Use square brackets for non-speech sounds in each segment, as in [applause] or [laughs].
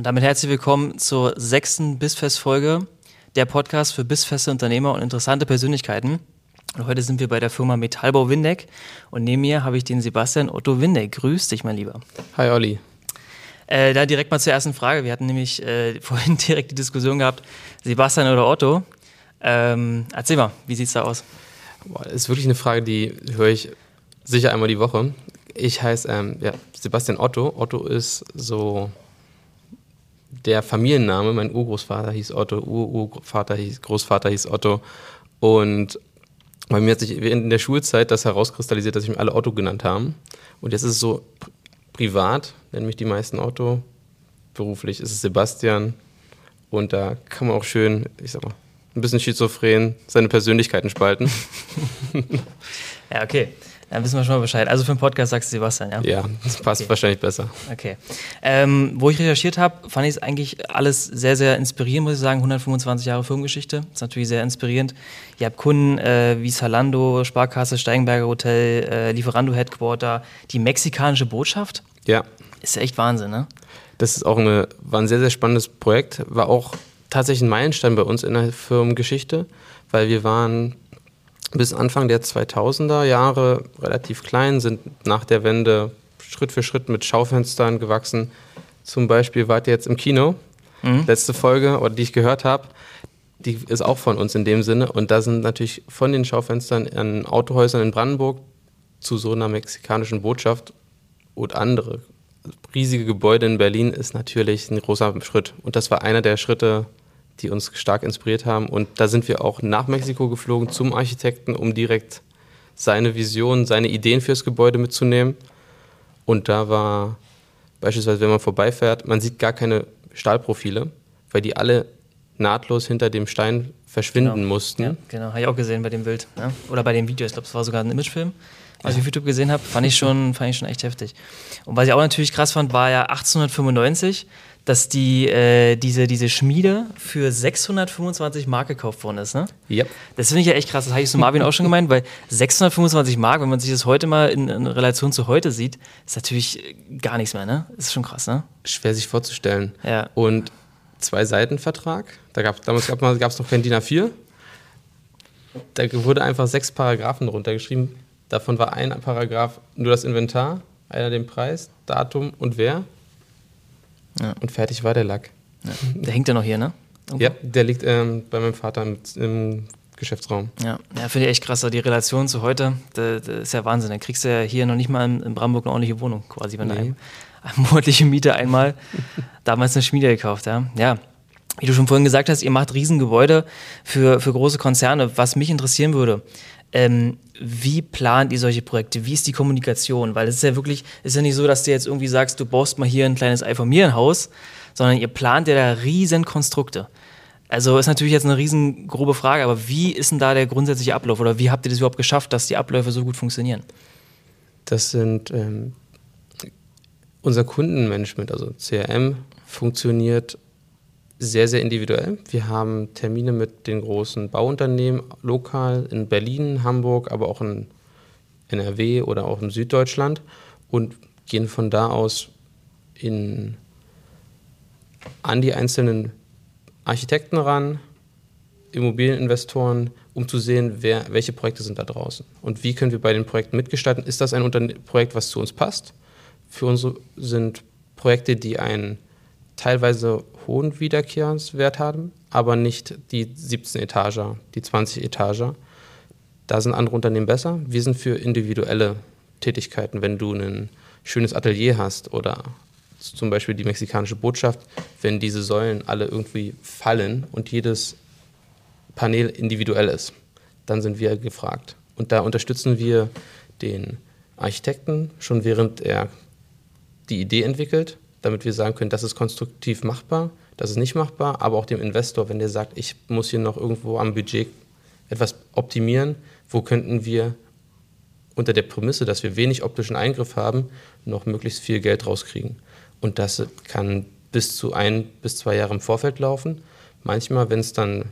Und damit herzlich willkommen zur sechsten Bissfest-Folge, der Podcast für bissfeste Unternehmer und interessante Persönlichkeiten. Und heute sind wir bei der Firma Metallbau Windeck und neben mir habe ich den Sebastian Otto Windeck. Grüß dich, mein Lieber. Hi, Olli. Äh, da direkt mal zur ersten Frage. Wir hatten nämlich äh, [laughs] vorhin direkt die Diskussion gehabt, Sebastian oder Otto. Ähm, erzähl mal, wie sieht es da aus? Boah, das ist wirklich eine Frage, die höre ich sicher einmal die Woche. Ich heiße ähm, ja, Sebastian Otto. Otto ist so der Familienname. Mein Urgroßvater hieß Otto, Urgroßvater hieß, Großvater hieß Otto. Und bei mir hat sich in der Schulzeit das herauskristallisiert, dass ich mich alle Otto genannt haben. Und jetzt ist es so privat, nennen mich die meisten Otto. Beruflich ist es Sebastian. Und da kann man auch schön, ich sag mal, ein bisschen schizophren seine Persönlichkeiten spalten. [laughs] ja, okay. Dann wissen wir schon mal Bescheid. Also für den Podcast sagst du Sebastian, ja? Ja, das passt okay. wahrscheinlich besser. Okay. Ähm, wo ich recherchiert habe, fand ich es eigentlich alles sehr, sehr inspirierend, muss ich sagen. 125 Jahre Firmengeschichte. Das ist natürlich sehr inspirierend. Ihr habt Kunden äh, wie Salando, Sparkasse, Steigenberger Hotel, äh, Lieferando Headquarter, die mexikanische Botschaft. Ja. Ist ja echt Wahnsinn, ne? Das ist auch eine, war ein sehr, sehr spannendes Projekt. War auch tatsächlich ein Meilenstein bei uns in der Firmengeschichte, weil wir waren bis Anfang der 2000er Jahre relativ klein, sind nach der Wende Schritt für Schritt mit Schaufenstern gewachsen. Zum Beispiel wart ihr jetzt im Kino, mhm. letzte Folge, oder die ich gehört habe, die ist auch von uns in dem Sinne. Und da sind natürlich von den Schaufenstern an Autohäusern in Brandenburg zu so einer mexikanischen Botschaft und andere riesige Gebäude in Berlin ist natürlich ein großer Schritt. Und das war einer der Schritte, die uns stark inspiriert haben. Und da sind wir auch nach Mexiko geflogen zum Architekten, um direkt seine Vision, seine Ideen fürs Gebäude mitzunehmen. Und da war beispielsweise, wenn man vorbeifährt, man sieht gar keine Stahlprofile, weil die alle nahtlos hinter dem Stein verschwinden genau. mussten. Ja, genau, habe ich auch gesehen bei dem Bild. Ja? Oder bei dem Video, ich glaube, es war sogar ein Imagefilm, was ja. ich auf YouTube gesehen habe, fand ich, schon, fand ich schon echt heftig. Und was ich auch natürlich krass fand, war ja 1895 dass die, äh, diese, diese Schmiede für 625 Mark gekauft worden ist. Ne? Ja. Das finde ich ja echt krass. Das habe ich zu Marvin auch schon gemeint, weil 625 Mark, wenn man sich das heute mal in, in, Relation zu heute sieht, ist natürlich gar nichts mehr. Ne? Das ist schon krass. Ne? Schwer sich vorzustellen. Ja. Und zwei Seiten Vertrag. Da gab, damals gab es noch kein DIN A4. Da wurde einfach sechs Paragraphen drunter geschrieben. Davon war ein Paragraph nur das Inventar, einer den Preis, Datum und wer. Ja. Und fertig war der Lack. Ja. Der hängt ja noch hier, ne? Irgendwo? Ja, der liegt ähm, bei meinem Vater im, im Geschäftsraum. Ja, ja finde ich echt krass. Die Relation zu heute, das, das ist ja Wahnsinn. Da kriegst du ja hier noch nicht mal in, Brandenburg eine ordentliche Wohnung, quasi, wenn nee. du eine, eine monatliche Miete einmal [laughs] damals eine Schmiede gekauft. Ja. ja. Wie du schon vorhin gesagt hast, ihr macht Riesengebäude für, für große Konzerne. Was mich interessieren würde, ähm, wie plant ihr solche Projekte? Wie ist die Kommunikation? Weil es ist ja wirklich, ist ja nicht so, dass du jetzt irgendwie sagst, du baust mal hier ein kleines Einfamilienhaus, sondern ihr plant ja da riesen Konstrukte. Also ist natürlich jetzt eine riesen grobe Frage, aber wie ist denn da der grundsätzliche Ablauf oder wie habt ihr das überhaupt geschafft, dass die Abläufe so gut funktionieren? Das sind ähm, unser Kundenmanagement, also CRM, funktioniert sehr, sehr individuell. Wir haben Termine mit den großen Bauunternehmen lokal in Berlin, Hamburg, aber auch in NRW oder auch in Süddeutschland und gehen von da aus in, an die einzelnen Architekten ran, Immobilieninvestoren, um zu sehen, wer, welche Projekte sind da draußen und wie können wir bei den Projekten mitgestalten. Ist das ein Unterne Projekt, was zu uns passt? Für uns sind Projekte, die einen teilweise hohen Wiederkehrenswert haben, aber nicht die 17 Etage, die 20 Etage. Da sind andere Unternehmen besser. Wir sind für individuelle Tätigkeiten, wenn du ein schönes Atelier hast oder zum Beispiel die mexikanische Botschaft, wenn diese Säulen alle irgendwie fallen und jedes Panel individuell ist, dann sind wir gefragt. Und da unterstützen wir den Architekten schon während er die Idee entwickelt damit wir sagen können, das ist konstruktiv machbar, das ist nicht machbar, aber auch dem Investor, wenn der sagt, ich muss hier noch irgendwo am Budget etwas optimieren, wo könnten wir unter der Prämisse, dass wir wenig optischen Eingriff haben, noch möglichst viel Geld rauskriegen. Und das kann bis zu ein bis zwei Jahre im Vorfeld laufen. Manchmal, wenn es dann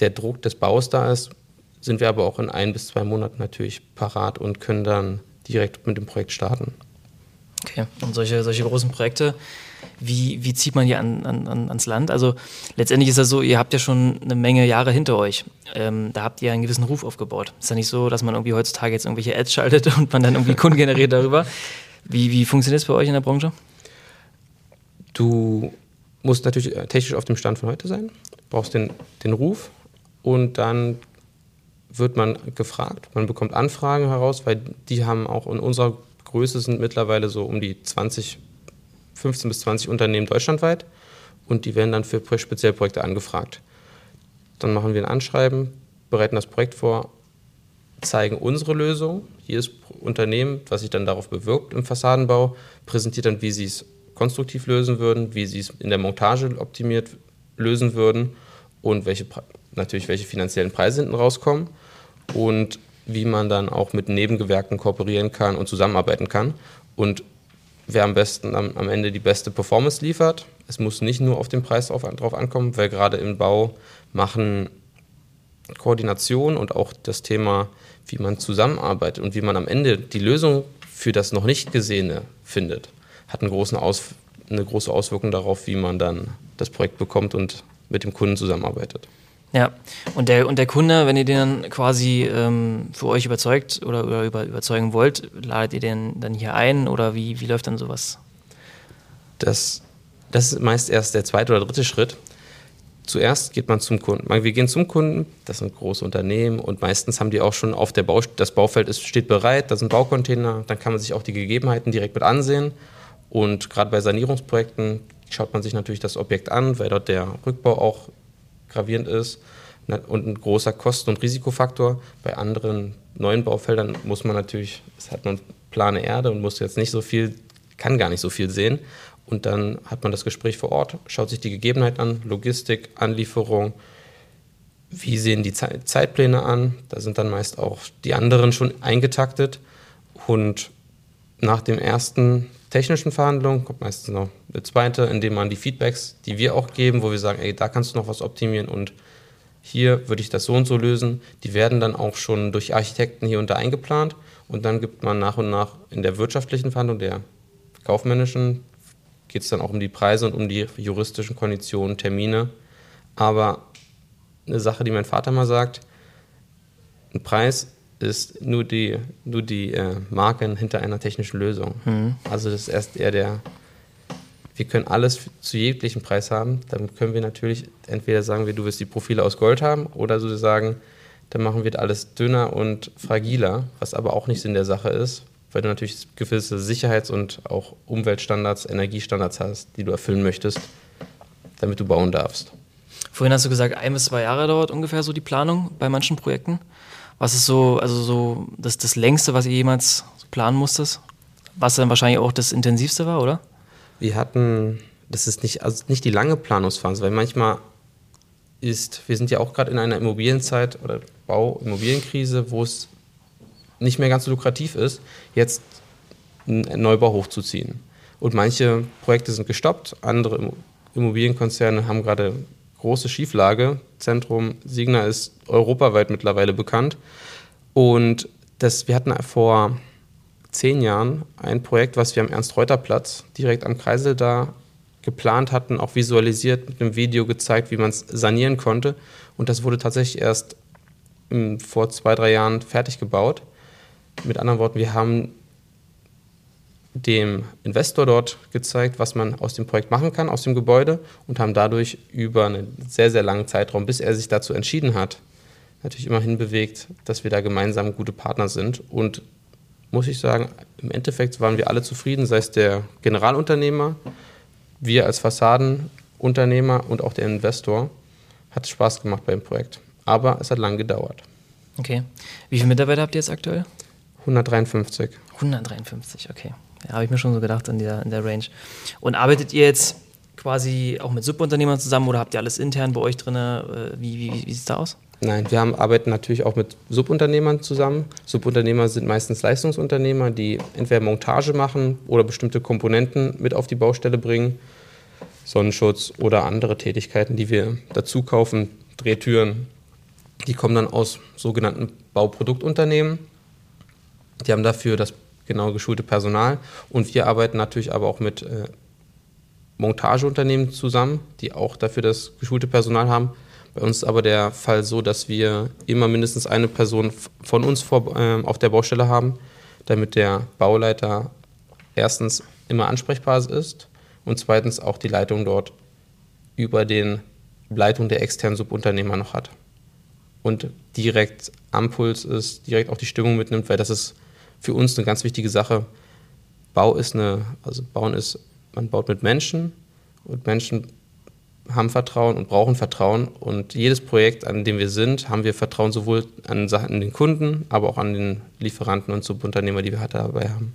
der Druck des Baus da ist, sind wir aber auch in ein bis zwei Monaten natürlich parat und können dann direkt mit dem Projekt starten. Okay, und solche, solche großen Projekte, wie, wie zieht man die an, an, ans Land? Also letztendlich ist das so, ihr habt ja schon eine Menge Jahre hinter euch. Ähm, da habt ihr einen gewissen Ruf aufgebaut. Ist ja nicht so, dass man irgendwie heutzutage jetzt irgendwelche Ads schaltet [laughs] und man dann irgendwie Kunden generiert darüber. Wie, wie funktioniert das bei euch in der Branche? Du musst natürlich technisch auf dem Stand von heute sein, brauchst den, den Ruf und dann wird man gefragt, man bekommt Anfragen heraus, weil die haben auch in unserer Größe sind mittlerweile so um die 20, 15 bis 20 Unternehmen deutschlandweit und die werden dann für Spezialprojekte angefragt. Dann machen wir ein Anschreiben, bereiten das Projekt vor, zeigen unsere Lösung. Jedes Unternehmen, was sich dann darauf bewirbt im Fassadenbau, präsentiert dann, wie sie es konstruktiv lösen würden, wie sie es in der Montage optimiert lösen würden und welche natürlich welche finanziellen Preise hinten rauskommen und wie man dann auch mit Nebengewerken kooperieren kann und zusammenarbeiten kann. Und wer am besten am, am Ende die beste Performance liefert. Es muss nicht nur auf den Preis drauf, drauf ankommen, weil gerade im Bau machen Koordination und auch das Thema, wie man zusammenarbeitet und wie man am Ende die Lösung für das noch nicht Gesehene findet, hat einen großen Aus, eine große Auswirkung darauf, wie man dann das Projekt bekommt und mit dem Kunden zusammenarbeitet. Ja, und der, und der Kunde, wenn ihr den dann quasi ähm, für euch überzeugt oder, oder über, überzeugen wollt, ladet ihr den dann hier ein oder wie, wie läuft dann sowas? Das, das ist meist erst der zweite oder dritte Schritt. Zuerst geht man zum Kunden. Wir gehen zum Kunden, das sind große Unternehmen und meistens haben die auch schon auf der Bau, das Baufeld ist, steht bereit, da sind Baucontainer, dann kann man sich auch die Gegebenheiten direkt mit ansehen. Und gerade bei Sanierungsprojekten schaut man sich natürlich das Objekt an, weil dort der Rückbau auch gravierend ist und ein großer Kosten- und Risikofaktor. Bei anderen neuen Baufeldern muss man natürlich, es hat man plane Erde und muss jetzt nicht so viel, kann gar nicht so viel sehen. Und dann hat man das Gespräch vor Ort, schaut sich die Gegebenheiten an, Logistik, Anlieferung, wie sehen die Zeitpläne an. Da sind dann meist auch die anderen schon eingetaktet. Und nach dem ersten technischen Verhandlungen kommt meistens noch eine zweite, indem man die Feedbacks, die wir auch geben, wo wir sagen, ey, da kannst du noch was optimieren und hier würde ich das so und so lösen, die werden dann auch schon durch Architekten hier und da eingeplant und dann gibt man nach und nach in der wirtschaftlichen Verhandlung, der kaufmännischen, geht es dann auch um die Preise und um die juristischen Konditionen, Termine. Aber eine Sache, die mein Vater mal sagt, ein Preis ist nur die, nur die äh, Marken hinter einer technischen Lösung. Mhm. Also das ist erst eher der, wir können alles zu jeglichem Preis haben. Dann können wir natürlich entweder sagen, wir, du willst die Profile aus Gold haben oder so sagen, dann machen wir alles dünner und fragiler, was aber auch nicht Sinn der Sache ist, weil du natürlich gewisse Sicherheits- und auch Umweltstandards, Energiestandards hast, die du erfüllen möchtest, damit du bauen darfst. Vorhin hast du gesagt, ein bis zwei Jahre dauert ungefähr so die Planung bei manchen Projekten. Was ist so, also so das, das längste, was ihr jemals planen musstet? Was dann wahrscheinlich auch das intensivste war, oder? Wir hatten, das ist nicht, also nicht die lange Planungsphase, weil manchmal ist, wir sind ja auch gerade in einer Immobilienzeit oder Bau-Immobilienkrise, wo es nicht mehr ganz so lukrativ ist, jetzt einen Neubau hochzuziehen. Und manche Projekte sind gestoppt, andere Immobilienkonzerne haben gerade große Schieflage. Zentrum Signa ist europaweit mittlerweile bekannt. Und das, wir hatten vor zehn Jahren ein Projekt, was wir am Ernst-Reuter-Platz direkt am Kreisel da geplant hatten, auch visualisiert, mit einem Video gezeigt, wie man es sanieren konnte. Und das wurde tatsächlich erst vor zwei, drei Jahren fertig gebaut. Mit anderen Worten, wir haben dem Investor dort gezeigt, was man aus dem Projekt machen kann, aus dem Gebäude und haben dadurch über einen sehr, sehr langen Zeitraum, bis er sich dazu entschieden hat, natürlich immerhin bewegt, dass wir da gemeinsam gute Partner sind. Und muss ich sagen, im Endeffekt waren wir alle zufrieden, sei es der Generalunternehmer, wir als Fassadenunternehmer und auch der Investor. Hat Spaß gemacht beim Projekt. Aber es hat lang gedauert. Okay. Wie viele Mitarbeiter habt ihr jetzt aktuell? 153. 153, okay. Ja, habe ich mir schon so gedacht in der, in der Range. Und arbeitet ihr jetzt quasi auch mit Subunternehmern zusammen oder habt ihr alles intern bei euch drin? Äh, wie, wie, wie sieht es da aus? Nein, wir haben, arbeiten natürlich auch mit Subunternehmern zusammen. Subunternehmer sind meistens Leistungsunternehmer, die entweder Montage machen oder bestimmte Komponenten mit auf die Baustelle bringen. Sonnenschutz oder andere Tätigkeiten, die wir dazu kaufen, Drehtüren. Die kommen dann aus sogenannten Bauproduktunternehmen. Die haben dafür das genau geschulte Personal. Und wir arbeiten natürlich aber auch mit äh, Montageunternehmen zusammen, die auch dafür das geschulte Personal haben. Bei uns ist aber der Fall so, dass wir immer mindestens eine Person von uns vor, äh, auf der Baustelle haben, damit der Bauleiter erstens immer ansprechbar ist und zweitens auch die Leitung dort über den Leitung der externen Subunternehmer noch hat. Und direkt am Puls ist, direkt auch die Stimmung mitnimmt, weil das ist für uns eine ganz wichtige Sache. Bau ist eine, also Bauen ist, man baut mit Menschen und Menschen haben Vertrauen und brauchen Vertrauen. Und jedes Projekt, an dem wir sind, haben wir Vertrauen sowohl an, an den Kunden, aber auch an den Lieferanten und Subunternehmer, die wir halt dabei haben.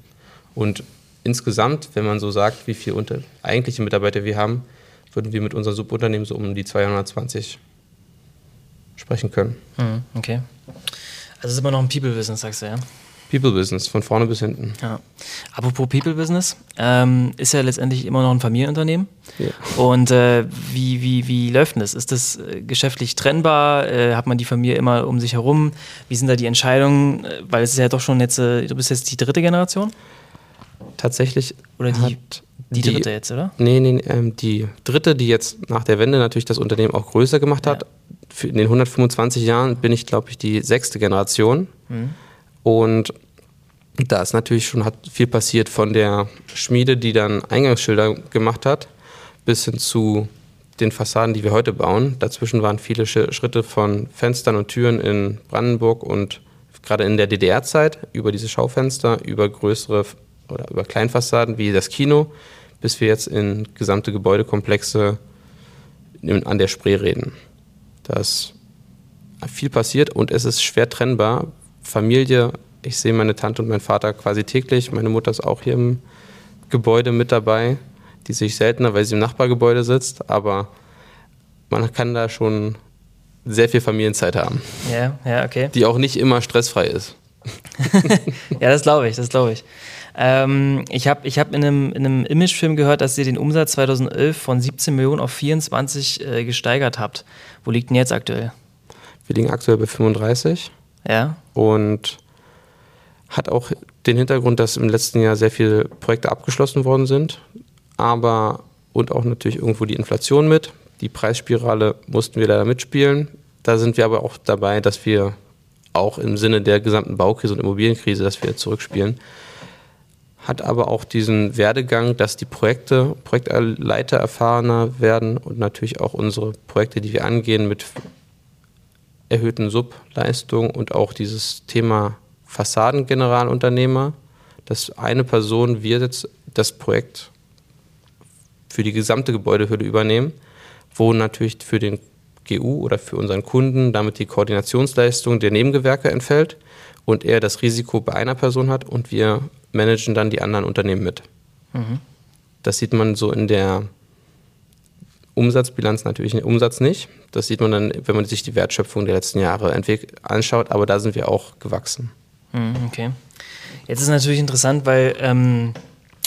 Und insgesamt, wenn man so sagt, wie viele unter, eigentliche Mitarbeiter wir haben, würden wir mit unserem Subunternehmen so um die 220 sprechen können. Mhm, okay. Also es ist immer noch ein People-Business, sagst du, ja? People-Business, von vorne bis hinten. Ja. Apropos People-Business, ähm, ist ja letztendlich immer noch ein Familienunternehmen. Ja. Und äh, wie, wie, wie läuft denn das? Ist das äh, geschäftlich trennbar? Äh, hat man die Familie immer um sich herum? Wie sind da die Entscheidungen? Äh, weil es ist ja doch schon jetzt, äh, du bist jetzt die dritte Generation? Tatsächlich. Oder die, die, die dritte jetzt, oder? Nee, nee, ähm, die dritte, die jetzt nach der Wende natürlich das Unternehmen auch größer gemacht hat. Ja. in den 125 Jahren bin ich, glaube ich, die sechste Generation. Mhm. Und da ist natürlich schon hat viel passiert von der Schmiede, die dann Eingangsschilder gemacht hat, bis hin zu den Fassaden, die wir heute bauen. Dazwischen waren viele Schritte von Fenstern und Türen in Brandenburg und gerade in der DDR-Zeit über diese Schaufenster, über größere oder über Kleinfassaden wie das Kino, bis wir jetzt in gesamte Gebäudekomplexe an der Spree reden. Da ist viel passiert und es ist schwer trennbar. Familie, ich sehe meine Tante und meinen Vater quasi täglich. Meine Mutter ist auch hier im Gebäude mit dabei. Die sehe ich seltener, weil sie im Nachbargebäude sitzt, aber man kann da schon sehr viel Familienzeit haben. Ja, ja, okay. Die auch nicht immer stressfrei ist. [laughs] ja, das glaube ich, das glaube ich. Ähm, ich habe ich hab in einem, in einem Imagefilm gehört, dass ihr den Umsatz 2011 von 17 Millionen auf 24 äh, gesteigert habt. Wo liegt denn jetzt aktuell? Wir liegen aktuell bei 35. Ja. Und hat auch den Hintergrund, dass im letzten Jahr sehr viele Projekte abgeschlossen worden sind. Aber und auch natürlich irgendwo die Inflation mit. Die Preisspirale mussten wir leider mitspielen. Da sind wir aber auch dabei, dass wir auch im Sinne der gesamten Baukrise und Immobilienkrise, dass wir zurückspielen hat aber auch diesen Werdegang, dass die Projekte, Projektleiter erfahrener werden und natürlich auch unsere Projekte, die wir angehen mit erhöhten Subleistungen und auch dieses Thema Fassadengeneralunternehmer, dass eine Person wir jetzt das Projekt für die gesamte Gebäudehülle übernehmen, wo natürlich für den GU oder für unseren Kunden damit die Koordinationsleistung der Nebengewerke entfällt und er das Risiko bei einer Person hat und wir managen dann die anderen Unternehmen mit. Mhm. Das sieht man so in der Umsatzbilanz natürlich, Umsatz nicht. Das sieht man dann, wenn man sich die Wertschöpfung der letzten Jahre anschaut, aber da sind wir auch gewachsen. Mhm, okay. Jetzt ist natürlich interessant, weil ähm,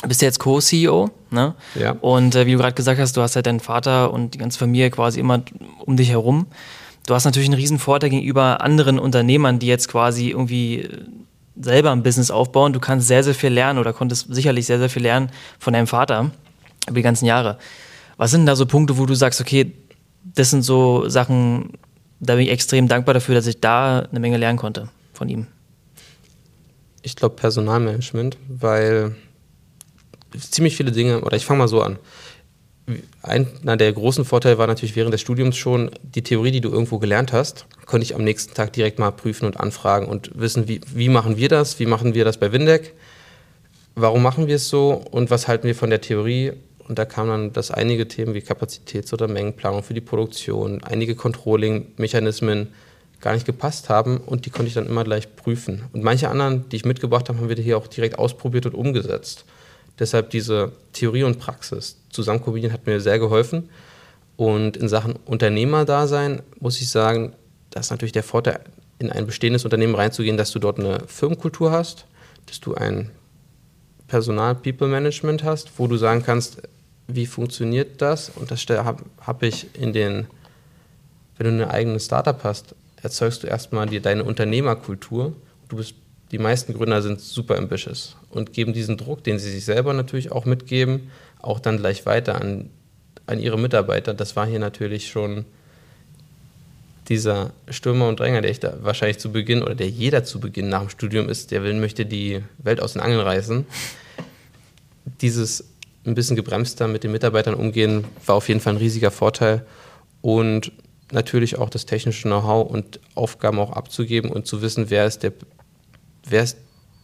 du bist jetzt Co-CEO, ne? Ja. Und äh, wie du gerade gesagt hast, du hast ja deinen Vater und die ganze Familie quasi immer um dich herum. Du hast natürlich einen riesen Vorteil gegenüber anderen Unternehmern, die jetzt quasi irgendwie äh, selber ein Business aufbauen. Du kannst sehr, sehr viel lernen oder konntest sicherlich sehr, sehr viel lernen von deinem Vater über die ganzen Jahre. Was sind da so Punkte, wo du sagst, okay, das sind so Sachen, da bin ich extrem dankbar dafür, dass ich da eine Menge lernen konnte von ihm? Ich glaube Personalmanagement, weil ziemlich viele Dinge, oder ich fange mal so an. Einer der großen Vorteile war natürlich während des Studiums schon die Theorie, die du irgendwo gelernt hast, konnte ich am nächsten Tag direkt mal prüfen und anfragen und wissen, wie, wie machen wir das, wie machen wir das bei Windeck, warum machen wir es so? Und was halten wir von der Theorie. Und da kamen dann das einige Themen wie Kapazitäts- oder Mengenplanung für die Produktion, einige Controlling-Mechanismen gar nicht gepasst haben und die konnte ich dann immer gleich prüfen. Und manche anderen, die ich mitgebracht habe, haben wir hier auch direkt ausprobiert und umgesetzt. Deshalb diese Theorie und Praxis zusammen kombinieren hat mir sehr geholfen. Und in Sachen Unternehmerdasein muss ich sagen, das ist natürlich der Vorteil, in ein bestehendes Unternehmen reinzugehen, dass du dort eine Firmenkultur hast, dass du ein Personal-People-Management hast, wo du sagen kannst, wie funktioniert das? Und das habe hab ich in den, wenn du eine eigene Startup hast, erzeugst du erstmal die, deine Unternehmerkultur. Du bist die meisten Gründer sind super ambitious und geben diesen Druck, den sie sich selber natürlich auch mitgeben, auch dann gleich weiter an, an ihre Mitarbeiter. Das war hier natürlich schon dieser Stürmer und Dränger, der ich da wahrscheinlich zu Beginn oder der jeder zu Beginn nach dem Studium ist, der will, möchte die Welt aus den Angeln reißen. Dieses ein bisschen gebremster mit den Mitarbeitern umgehen, war auf jeden Fall ein riesiger Vorteil. Und natürlich auch das technische Know-how und Aufgaben auch abzugeben und zu wissen, wer ist der wer ist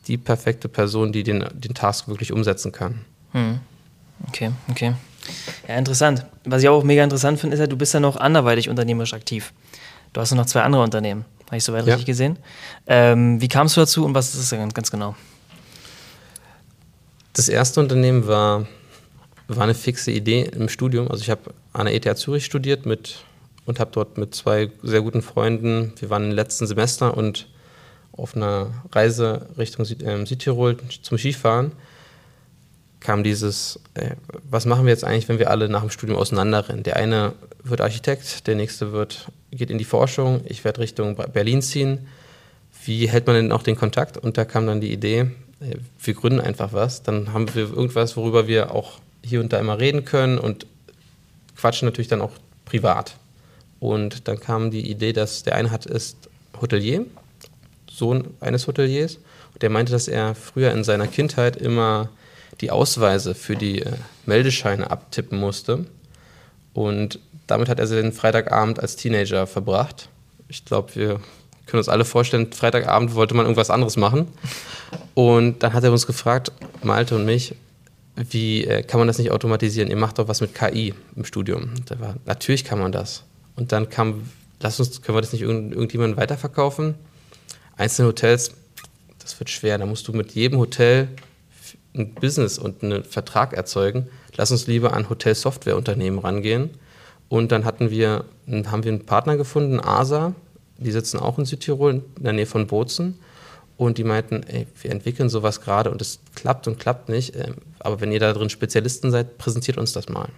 die perfekte Person, die den, den Task wirklich umsetzen kann. Hm. Okay, okay. Ja, interessant. Was ich auch mega interessant finde, ist ja, du bist ja noch anderweitig unternehmerisch aktiv. Du hast ja noch zwei andere Unternehmen, habe ich soweit ja. richtig gesehen. Ähm, wie kamst du dazu und was ist das ganz, ganz genau? Das erste Unternehmen war, war eine fixe Idee im Studium. Also ich habe an der ETH Zürich studiert mit, und habe dort mit zwei sehr guten Freunden, wir waren im letzten Semester und auf einer Reise Richtung Süd, äh, Südtirol zum Skifahren kam dieses, äh, was machen wir jetzt eigentlich, wenn wir alle nach dem Studium auseinanderrennen? Der eine wird Architekt, der nächste wird, geht in die Forschung, ich werde Richtung Berlin ziehen. Wie hält man denn auch den Kontakt? Und da kam dann die Idee, äh, wir gründen einfach was, dann haben wir irgendwas, worüber wir auch hier und da immer reden können und quatschen natürlich dann auch privat. Und dann kam die Idee, dass der eine hat ist Hotelier Sohn eines Hoteliers. Der meinte, dass er früher in seiner Kindheit immer die Ausweise für die äh, Meldescheine abtippen musste. Und damit hat er den Freitagabend als Teenager verbracht. Ich glaube, wir können uns alle vorstellen, Freitagabend wollte man irgendwas anderes machen. Und dann hat er uns gefragt, Malte und mich, wie äh, kann man das nicht automatisieren? Ihr macht doch was mit KI im Studium. Da war, natürlich kann man das. Und dann kam, lass uns, können wir das nicht irgend, irgendjemandem weiterverkaufen? einzelne Hotels, das wird schwer. Da musst du mit jedem Hotel ein Business und einen Vertrag erzeugen. Lass uns lieber an Hotelsoftwareunternehmen rangehen. Und dann hatten wir, haben wir einen Partner gefunden, ASA, die sitzen auch in Südtirol, in der Nähe von Bozen. Und die meinten, ey, wir entwickeln sowas gerade und es klappt und klappt nicht. Ähm, aber wenn ihr da drin Spezialisten seid, präsentiert uns das mal.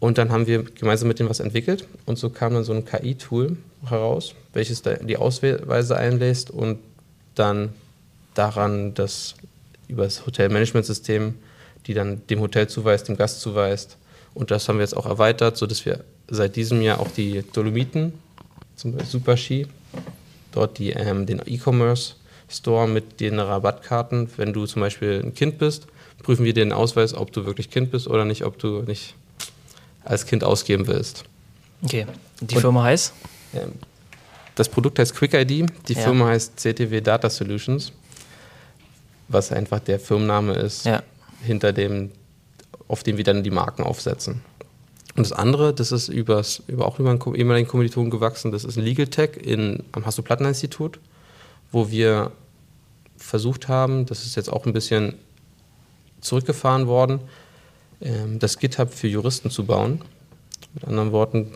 Und dann haben wir gemeinsam mit denen was entwickelt und so kam dann so ein KI-Tool heraus, welches die Ausweise einlässt und dann daran das über das Hotelmanagementsystem, die dann dem Hotel zuweist, dem Gast zuweist. Und das haben wir jetzt auch erweitert, sodass wir seit diesem Jahr auch die Dolomiten, zum Beispiel Super Ski, dort die, ähm, den E-Commerce Store mit den Rabattkarten, wenn du zum Beispiel ein Kind bist, prüfen wir den Ausweis, ob du wirklich Kind bist oder nicht, ob du nicht als Kind ausgeben willst. Okay. Die Und, Firma heißt? Das Produkt heißt Quick ID, die ja. Firma heißt CTW Data Solutions, was einfach der Firmenname ist, ja. hinter dem, auf dem wir dann die Marken aufsetzen. Und das andere, das ist übers, über, auch über einen ehemaligen Kommilitonen gewachsen, das ist ein Legal Tech in, am Hasso-Plattner-Institut, wo wir versucht haben, das ist jetzt auch ein bisschen zurückgefahren worden, das GitHub für Juristen zu bauen. Mit anderen Worten,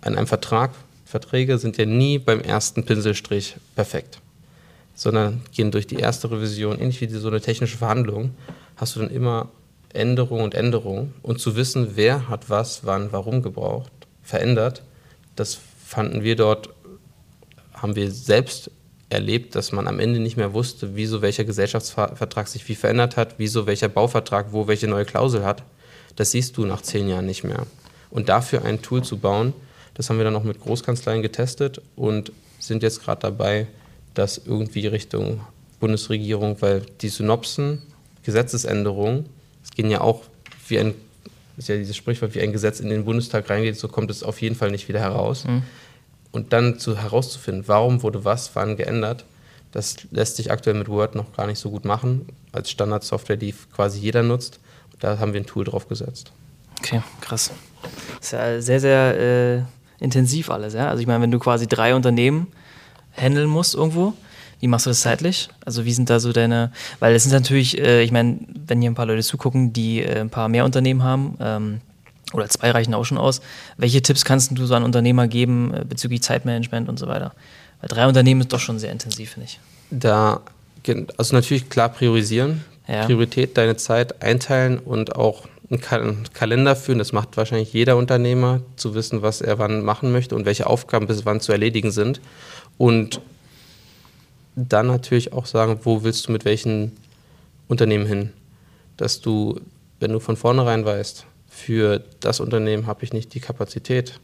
an einem Vertrag, Verträge sind ja nie beim ersten Pinselstrich perfekt, sondern gehen durch die erste Revision, ähnlich wie so eine technische Verhandlung, hast du dann immer Änderungen und Änderungen. Und zu wissen, wer hat was, wann, warum gebraucht, verändert, das fanden wir dort, haben wir selbst erlebt, dass man am Ende nicht mehr wusste, wieso welcher Gesellschaftsvertrag sich wie verändert hat, wieso welcher Bauvertrag wo welche neue Klausel hat. Das siehst du nach zehn Jahren nicht mehr. Und dafür ein Tool zu bauen, das haben wir dann auch mit Großkanzleien getestet und sind jetzt gerade dabei, das irgendwie Richtung Bundesregierung, weil die Synopsen, Gesetzesänderungen, es gehen ja auch wie ein, ist ja dieses Sprichwort, wie ein Gesetz in den Bundestag reingeht, so kommt es auf jeden Fall nicht wieder heraus. Mhm. Und dann zu, herauszufinden, warum wurde was, wann geändert, das lässt sich aktuell mit Word noch gar nicht so gut machen, als Standardsoftware, die quasi jeder nutzt. Da haben wir ein Tool drauf gesetzt. Okay, krass. Das ist ja sehr, sehr äh, intensiv alles, ja. Also ich meine, wenn du quasi drei Unternehmen handeln musst irgendwo, wie machst du das zeitlich? Also wie sind da so deine, weil es sind natürlich, äh, ich meine, wenn hier ein paar Leute zugucken, die äh, ein paar mehr Unternehmen haben, ähm, oder zwei reichen auch schon aus, welche Tipps kannst du so an Unternehmer geben äh, bezüglich Zeitmanagement und so weiter? Weil drei Unternehmen ist doch schon sehr intensiv, finde ich. Da, also natürlich klar priorisieren, ja. Priorität, deine Zeit einteilen und auch einen Kalender führen. Das macht wahrscheinlich jeder Unternehmer, zu wissen, was er wann machen möchte und welche Aufgaben bis wann zu erledigen sind. Und dann natürlich auch sagen, wo willst du mit welchen Unternehmen hin? Dass du, wenn du von vornherein weißt, für das Unternehmen habe ich nicht die Kapazität,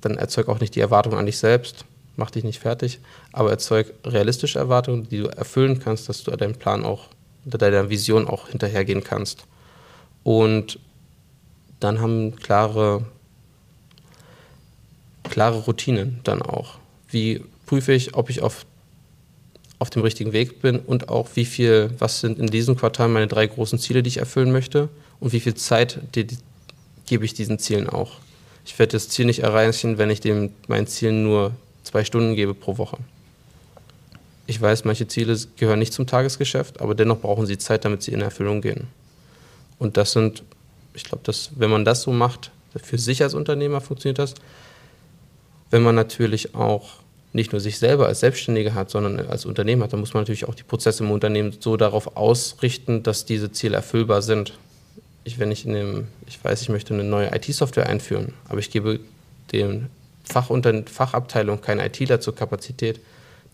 dann erzeug auch nicht die Erwartung an dich selbst, mach dich nicht fertig, aber erzeug realistische Erwartungen, die du erfüllen kannst, dass du deinem Plan auch, deiner Vision auch hinterhergehen kannst. Und dann haben klare, klare Routinen dann auch. Wie prüfe ich, ob ich auf, auf dem richtigen Weg bin und auch wie viel, was sind in diesem Quartal meine drei großen Ziele, die ich erfüllen möchte und wie viel Zeit gebe ich diesen Zielen auch. Ich werde das Ziel nicht erreichen, wenn ich dem meinen Zielen nur zwei Stunden gebe pro Woche. Ich weiß, manche Ziele gehören nicht zum Tagesgeschäft, aber dennoch brauchen sie Zeit, damit sie in Erfüllung gehen. Und das sind, ich glaube, wenn man das so macht, für sich als Unternehmer funktioniert das. Wenn man natürlich auch nicht nur sich selber als Selbstständiger hat, sondern als Unternehmer hat, dann muss man natürlich auch die Prozesse im Unternehmen so darauf ausrichten, dass diese Ziele erfüllbar sind. Ich, wenn ich in dem, ich weiß, ich möchte eine neue IT-Software einführen, aber ich gebe den Fachunter Fachabteilung keine ITler zur Kapazität,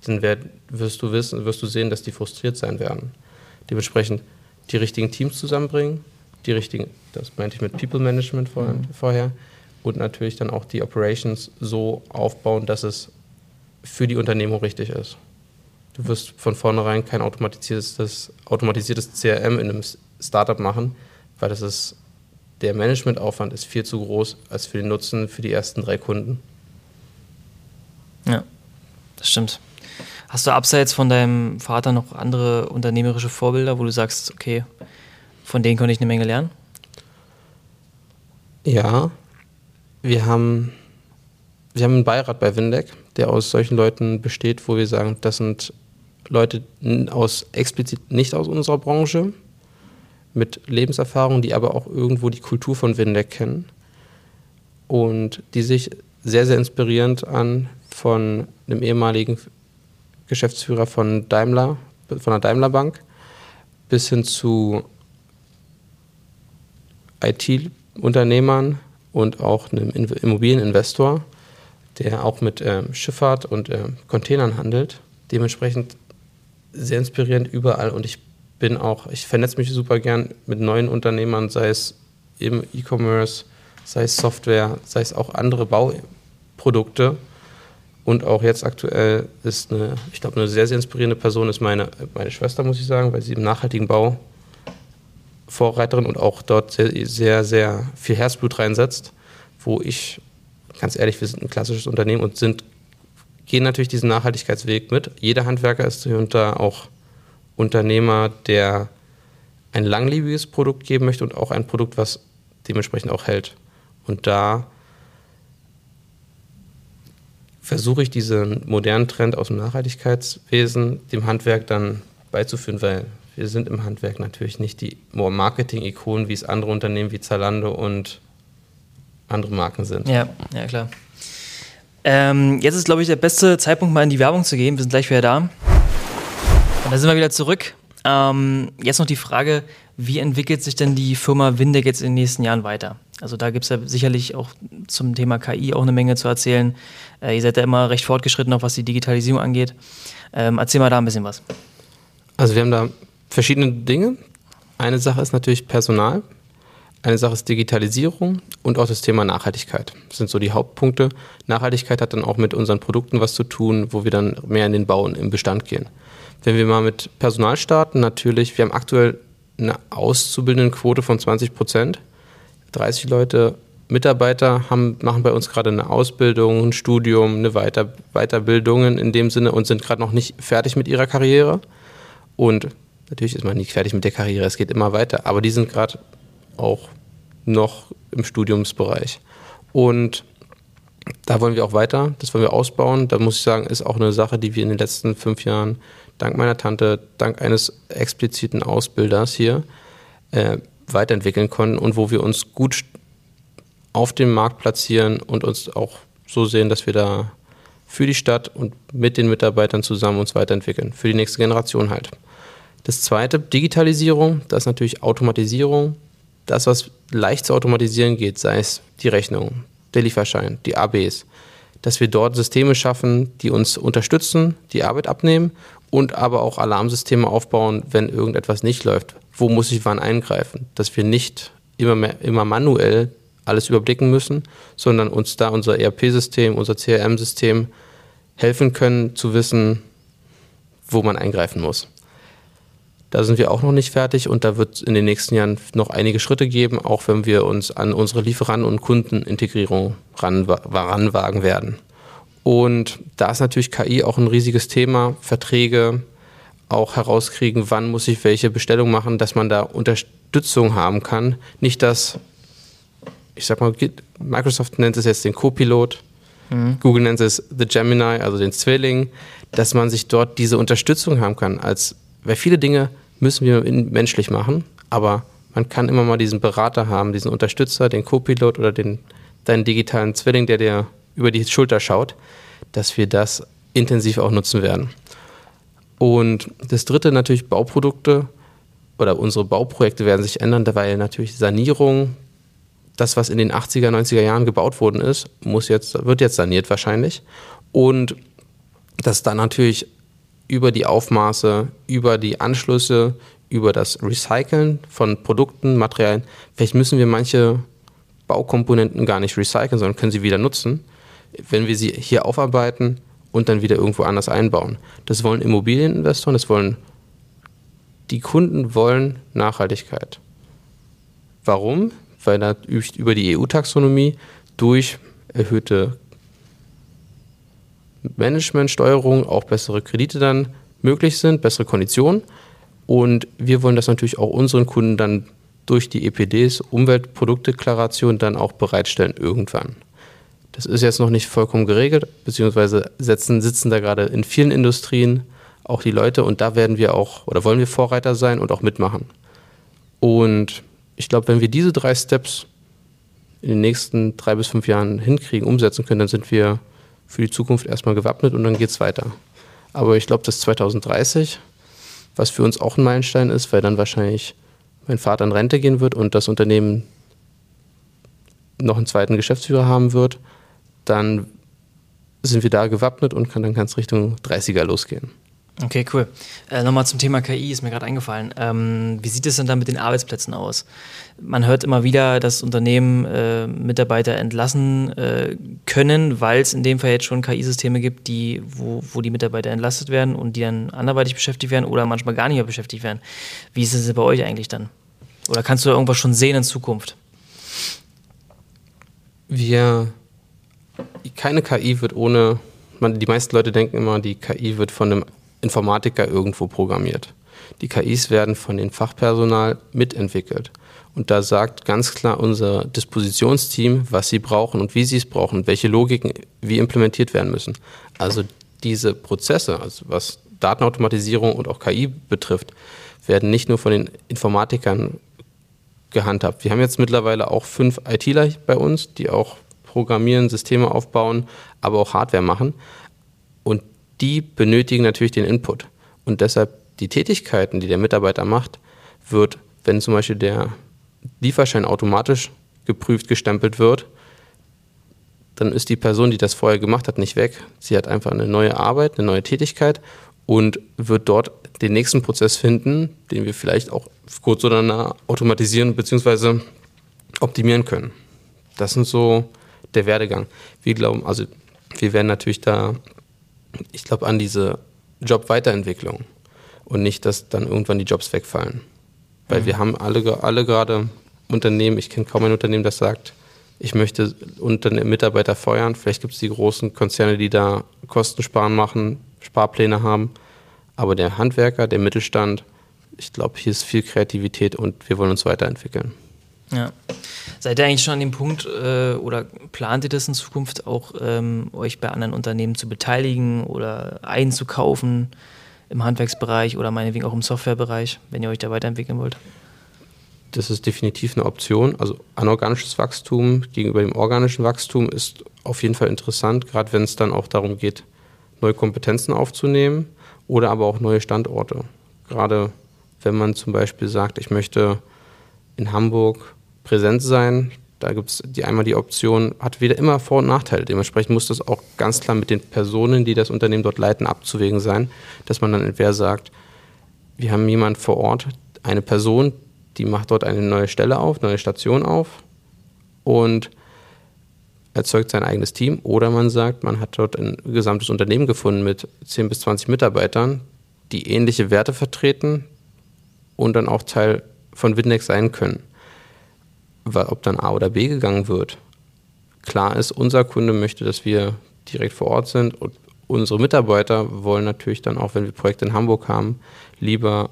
dann werd, wirst du wissen, wirst du sehen, dass die frustriert sein werden. Dementsprechend die richtigen Teams zusammenbringen, die richtigen, das meinte ich mit People Management vor, mhm. vorher, und natürlich dann auch die Operations so aufbauen, dass es für die Unternehmung richtig ist. Du wirst von vornherein kein automatisiertes, automatisiertes CRM in einem Startup machen, weil das ist, der Managementaufwand ist viel zu groß als für den Nutzen für die ersten drei Kunden. Ja, das stimmt. Hast du abseits von deinem Vater noch andere unternehmerische Vorbilder, wo du sagst, okay, von denen konnte ich eine Menge lernen? Ja, wir haben, wir haben einen Beirat bei Windeck, der aus solchen Leuten besteht, wo wir sagen, das sind Leute aus explizit nicht aus unserer Branche, mit Lebenserfahrung, die aber auch irgendwo die Kultur von Windeck kennen und die sich sehr, sehr inspirierend an von einem ehemaligen Geschäftsführer von Daimler, von der Daimler Bank, bis hin zu IT-Unternehmern und auch einem Immobilieninvestor, der auch mit ähm, Schifffahrt und ähm, Containern handelt. Dementsprechend sehr inspirierend überall und ich bin auch, ich vernetze mich super gern mit neuen Unternehmern, sei es im E-Commerce, sei es Software, sei es auch andere Bauprodukte und auch jetzt aktuell ist eine, ich glaube, eine sehr, sehr inspirierende Person ist meine, meine Schwester, muss ich sagen, weil sie im nachhaltigen Bau Vorreiterin und auch dort sehr, sehr, sehr viel Herzblut reinsetzt, wo ich, ganz ehrlich, wir sind ein klassisches Unternehmen und sind, gehen natürlich diesen Nachhaltigkeitsweg mit. Jeder Handwerker ist hierunter auch Unternehmer, der ein langlebiges Produkt geben möchte und auch ein Produkt, was dementsprechend auch hält. Und da versuche ich diesen modernen Trend aus dem Nachhaltigkeitswesen dem Handwerk dann beizuführen, weil wir sind im Handwerk natürlich nicht die Marketing-Ikonen, wie es andere Unternehmen wie Zalando und andere Marken sind. Ja, ja klar. Ähm, jetzt ist, glaube ich, der beste Zeitpunkt, mal in die Werbung zu gehen. Wir sind gleich wieder da. Und da sind wir wieder zurück. Ähm, jetzt noch die Frage, wie entwickelt sich denn die Firma Windeck jetzt in den nächsten Jahren weiter? Also da gibt es ja sicherlich auch zum Thema KI auch eine Menge zu erzählen. Äh, ihr seid da immer recht fortgeschritten, auch was die Digitalisierung angeht. Ähm, erzähl mal da ein bisschen was. Also wir haben da verschiedene Dinge. Eine Sache ist natürlich Personal. Eine Sache ist Digitalisierung und auch das Thema Nachhaltigkeit. Das sind so die Hauptpunkte. Nachhaltigkeit hat dann auch mit unseren Produkten was zu tun, wo wir dann mehr in den Bau und im Bestand gehen. Wenn wir mal mit Personal starten, natürlich, wir haben aktuell eine Auszubildendenquote von 20 Prozent. 30 Leute, Mitarbeiter haben, machen bei uns gerade eine Ausbildung, ein Studium, eine Weiter, Weiterbildungen in dem Sinne und sind gerade noch nicht fertig mit ihrer Karriere. Und natürlich ist man nicht fertig mit der Karriere, es geht immer weiter, aber die sind gerade auch noch im Studiumsbereich. Und da wollen wir auch weiter, das wollen wir ausbauen. Da muss ich sagen, ist auch eine Sache, die wir in den letzten fünf Jahren dank meiner Tante, dank eines expliziten Ausbilders hier äh, weiterentwickeln konnten und wo wir uns gut auf dem Markt platzieren und uns auch so sehen, dass wir da für die Stadt und mit den Mitarbeitern zusammen uns weiterentwickeln, für die nächste Generation halt. Das zweite, Digitalisierung, das ist natürlich Automatisierung. Das, was leicht zu automatisieren geht, sei es die Rechnung, der Lieferschein, die ABs, dass wir dort Systeme schaffen, die uns unterstützen, die Arbeit abnehmen und aber auch Alarmsysteme aufbauen, wenn irgendetwas nicht läuft. Wo muss ich wann eingreifen? Dass wir nicht immer, mehr, immer manuell alles überblicken müssen, sondern uns da unser ERP-System, unser CRM-System helfen können zu wissen, wo man eingreifen muss. Da sind wir auch noch nicht fertig und da wird es in den nächsten Jahren noch einige Schritte geben, auch wenn wir uns an unsere Lieferanten- und Kundenintegrierung ranwagen werden. Und da ist natürlich KI auch ein riesiges Thema. Verträge auch herauskriegen, wann muss ich welche Bestellung machen, dass man da Unterstützung haben kann. Nicht, dass, ich sag mal, Microsoft nennt es jetzt den Copilot, mhm. Google nennt es The Gemini, also den Zwilling, dass man sich dort diese Unterstützung haben kann als weil viele Dinge müssen wir menschlich machen, aber man kann immer mal diesen Berater haben, diesen Unterstützer, den Co-Pilot oder den, deinen digitalen Zwilling, der dir über die Schulter schaut, dass wir das intensiv auch nutzen werden. Und das dritte natürlich Bauprodukte oder unsere Bauprojekte werden sich ändern, weil natürlich Sanierung, das, was in den 80er, 90er Jahren gebaut worden ist, muss jetzt, wird jetzt saniert wahrscheinlich. Und dass dann natürlich über die Aufmaße, über die Anschlüsse, über das Recyceln von Produkten, Materialien. Vielleicht müssen wir manche Baukomponenten gar nicht recyceln, sondern können sie wieder nutzen, wenn wir sie hier aufarbeiten und dann wieder irgendwo anders einbauen. Das wollen Immobilieninvestoren, das wollen die Kunden wollen Nachhaltigkeit. Warum? Weil da über die EU-Taxonomie durch erhöhte Managementsteuerung auch bessere Kredite dann möglich sind, bessere Konditionen. Und wir wollen das natürlich auch unseren Kunden dann durch die EPDs, Umweltproduktdeklaration, dann auch bereitstellen irgendwann. Das ist jetzt noch nicht vollkommen geregelt, beziehungsweise setzen, sitzen da gerade in vielen Industrien auch die Leute und da werden wir auch oder wollen wir Vorreiter sein und auch mitmachen. Und ich glaube, wenn wir diese drei Steps in den nächsten drei bis fünf Jahren hinkriegen, umsetzen können, dann sind wir für die Zukunft erstmal gewappnet und dann geht es weiter. Aber ich glaube, das 2030, was für uns auch ein Meilenstein ist, weil dann wahrscheinlich mein Vater in Rente gehen wird und das Unternehmen noch einen zweiten Geschäftsführer haben wird, dann sind wir da gewappnet und kann dann ganz Richtung 30er losgehen. Okay, cool. Äh, Nochmal zum Thema KI ist mir gerade eingefallen. Ähm, wie sieht es denn dann mit den Arbeitsplätzen aus? Man hört immer wieder, dass Unternehmen äh, Mitarbeiter entlassen äh, können, weil es in dem Fall jetzt schon KI-Systeme gibt, die, wo, wo die Mitarbeiter entlastet werden und die dann anderweitig beschäftigt werden oder manchmal gar nicht mehr beschäftigt werden. Wie ist es bei euch eigentlich dann? Oder kannst du irgendwas schon sehen in Zukunft? Wir, keine KI wird ohne, man, die meisten Leute denken immer, die KI wird von einem Informatiker irgendwo programmiert. Die KIs werden von dem Fachpersonal mitentwickelt. Und da sagt ganz klar unser Dispositionsteam, was sie brauchen und wie sie es brauchen, welche Logiken wie implementiert werden müssen. Also diese Prozesse, also was Datenautomatisierung und auch KI betrifft, werden nicht nur von den Informatikern gehandhabt. Wir haben jetzt mittlerweile auch fünf ITler bei uns, die auch programmieren, Systeme aufbauen, aber auch Hardware machen. Und die benötigen natürlich den Input. Und deshalb die Tätigkeiten, die der Mitarbeiter macht, wird, wenn zum Beispiel der Lieferschein automatisch geprüft, gestempelt wird, dann ist die Person, die das vorher gemacht hat, nicht weg. Sie hat einfach eine neue Arbeit, eine neue Tätigkeit und wird dort den nächsten Prozess finden, den wir vielleicht auch kurz oder nah automatisieren bzw. optimieren können. Das sind so der Werdegang. Wir glauben, also wir werden natürlich da ich glaube, an diese Jobweiterentwicklung und nicht, dass dann irgendwann die Jobs wegfallen. Weil mhm. wir haben alle, alle gerade Unternehmen, ich kenne kaum ein Unternehmen, das sagt, ich möchte Mitarbeiter feuern. Vielleicht gibt es die großen Konzerne, die da Kostensparen machen, Sparpläne haben. Aber der Handwerker, der Mittelstand, ich glaube, hier ist viel Kreativität und wir wollen uns weiterentwickeln. Ja. Seid ihr eigentlich schon an dem Punkt äh, oder plant ihr das in Zukunft auch, ähm, euch bei anderen Unternehmen zu beteiligen oder einzukaufen im Handwerksbereich oder meinetwegen auch im Softwarebereich, wenn ihr euch da weiterentwickeln wollt? Das ist definitiv eine Option. Also anorganisches Wachstum gegenüber dem organischen Wachstum ist auf jeden Fall interessant, gerade wenn es dann auch darum geht, neue Kompetenzen aufzunehmen oder aber auch neue Standorte. Gerade wenn man zum Beispiel sagt, ich möchte in Hamburg präsent sein, Da gibt es die einmal die Option, hat wieder immer Vor- und Nachteile. Dementsprechend muss das auch ganz klar mit den Personen, die das Unternehmen dort leiten, abzuwägen sein, dass man dann entweder sagt, wir haben jemand vor Ort, eine Person, die macht dort eine neue Stelle auf, neue Station auf und erzeugt sein eigenes Team. Oder man sagt, man hat dort ein gesamtes Unternehmen gefunden mit 10 bis 20 Mitarbeitern, die ähnliche Werte vertreten und dann auch Teil von Windex sein können ob dann A oder B gegangen wird. Klar ist, unser Kunde möchte, dass wir direkt vor Ort sind und unsere Mitarbeiter wollen natürlich dann auch, wenn wir Projekte in Hamburg haben, lieber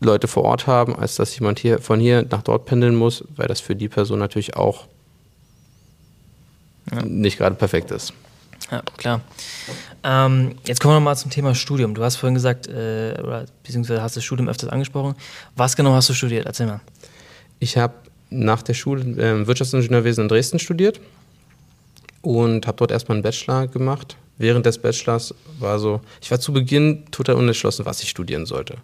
Leute vor Ort haben, als dass jemand hier von hier nach dort pendeln muss, weil das für die Person natürlich auch ja. nicht gerade perfekt ist. Ja, klar. Ähm, jetzt kommen wir nochmal zum Thema Studium. Du hast vorhin gesagt, äh, oder beziehungsweise hast das Studium öfters angesprochen. Was genau hast du studiert? Erzähl mal. Ich habe nach der Schule äh, Wirtschaftsingenieurwesen in Dresden studiert und habe dort erstmal einen Bachelor gemacht. Während des Bachelors war so, ich war zu Beginn total unentschlossen, was ich studieren sollte.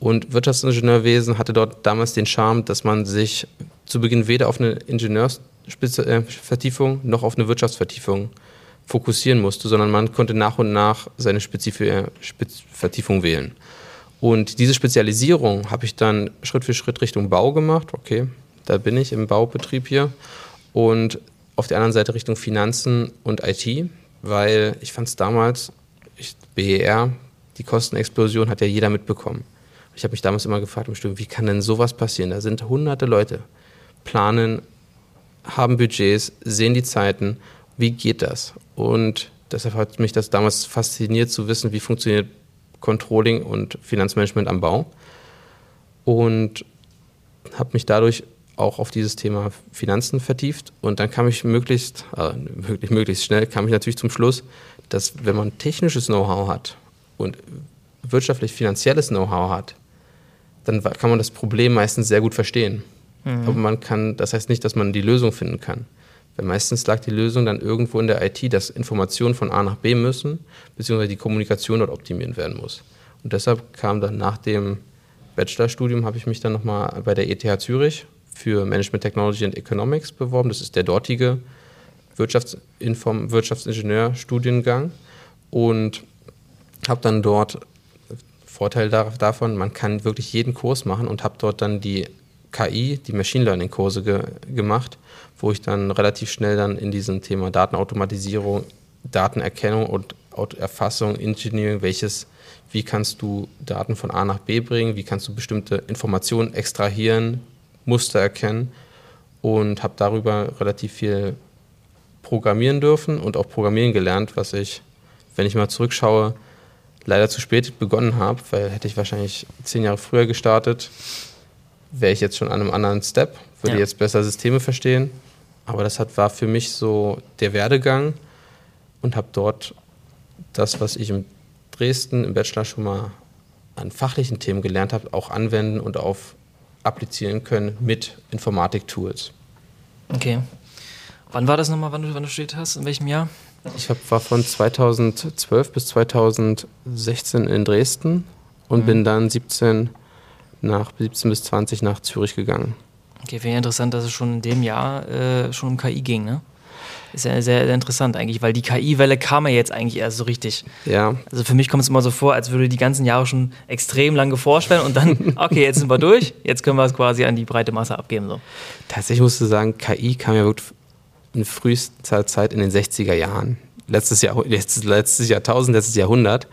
Und Wirtschaftsingenieurwesen hatte dort damals den Charme, dass man sich zu Beginn weder auf eine Ingenieursvertiefung noch auf eine Wirtschaftsvertiefung fokussieren musste, sondern man konnte nach und nach seine Spezif Vertiefung wählen. Und diese Spezialisierung habe ich dann Schritt für Schritt Richtung Bau gemacht. Okay, da bin ich im Baubetrieb hier. Und auf der anderen Seite Richtung Finanzen und IT, weil ich fand es damals, ich, BER, die Kostenexplosion hat ja jeder mitbekommen. Ich habe mich damals immer gefragt, wie kann denn sowas passieren? Da sind hunderte Leute, planen, haben Budgets, sehen die Zeiten. Wie geht das? Und deshalb hat mich das damals fasziniert zu wissen, wie funktioniert Controlling und Finanzmanagement am Bau. Und habe mich dadurch auch auf dieses Thema Finanzen vertieft und dann kam ich möglichst, äh, möglichst, möglichst schnell, kam ich natürlich zum Schluss, dass wenn man technisches Know-how hat und wirtschaftlich-finanzielles Know-how hat, dann kann man das Problem meistens sehr gut verstehen. Mhm. Aber man kann, das heißt nicht, dass man die Lösung finden kann. Weil meistens lag die Lösung dann irgendwo in der IT, dass Informationen von A nach B müssen, beziehungsweise die Kommunikation dort optimiert werden muss. Und deshalb kam dann nach dem Bachelorstudium, habe ich mich dann nochmal bei der ETH Zürich für Management Technology and Economics beworben. Das ist der dortige Wirtschaftsinform Wirtschaftsingenieurstudiengang und habe dann dort Vorteil davon, man kann wirklich jeden Kurs machen und habe dort dann die KI, die Machine Learning Kurse ge gemacht, wo ich dann relativ schnell dann in diesem Thema Datenautomatisierung, Datenerkennung und Erfassung, Engineering, welches, wie kannst du Daten von A nach B bringen, wie kannst du bestimmte Informationen extrahieren, Muster erkennen und habe darüber relativ viel programmieren dürfen und auch programmieren gelernt, was ich, wenn ich mal zurückschaue, leider zu spät begonnen habe, weil hätte ich wahrscheinlich zehn Jahre früher gestartet, wäre ich jetzt schon an einem anderen Step, würde ja. jetzt besser Systeme verstehen. Aber das hat, war für mich so der Werdegang und habe dort das, was ich in Dresden im Bachelor schon mal an fachlichen Themen gelernt habe, auch anwenden und auf applizieren können mit Informatik-Tools. Okay. Wann war das nochmal, wann du, wann du studiert hast? In welchem Jahr? Ich hab, war von 2012 bis 2016 in Dresden und mhm. bin dann 17, nach, 17 bis 20 nach Zürich gegangen. Okay, finde ich interessant, dass es schon in dem Jahr äh, schon um KI ging, ne? Ist ja sehr, sehr interessant eigentlich, weil die KI-Welle kam ja jetzt eigentlich erst so richtig. Ja. Also für mich kommt es immer so vor, als würde die ganzen Jahre schon extrem lang geforscht werden und dann, [laughs] okay, jetzt sind wir durch, jetzt können wir es quasi an die breite Masse abgeben. So. Tatsächlich musst du sagen, KI kam ja wirklich in frühester Zeit in den 60er Jahren. Letztes, Jahr, letztes, letztes Jahrtausend, letztes Jahrhundert.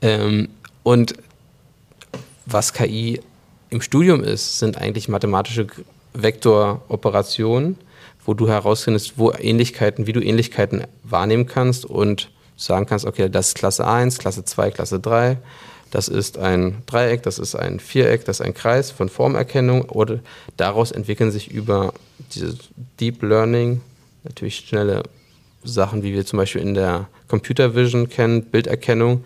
Ähm, und was KI im Studium ist, sind eigentlich mathematische Vektoroperationen wo du herausfindest, wo Ähnlichkeiten, wie du Ähnlichkeiten wahrnehmen kannst und sagen kannst, okay, das ist Klasse 1, Klasse 2, Klasse 3, das ist ein Dreieck, das ist ein Viereck, das ist ein Kreis von Formerkennung oder daraus entwickeln sich über dieses Deep Learning natürlich schnelle Sachen, wie wir zum Beispiel in der Computer Vision kennen, Bilderkennung,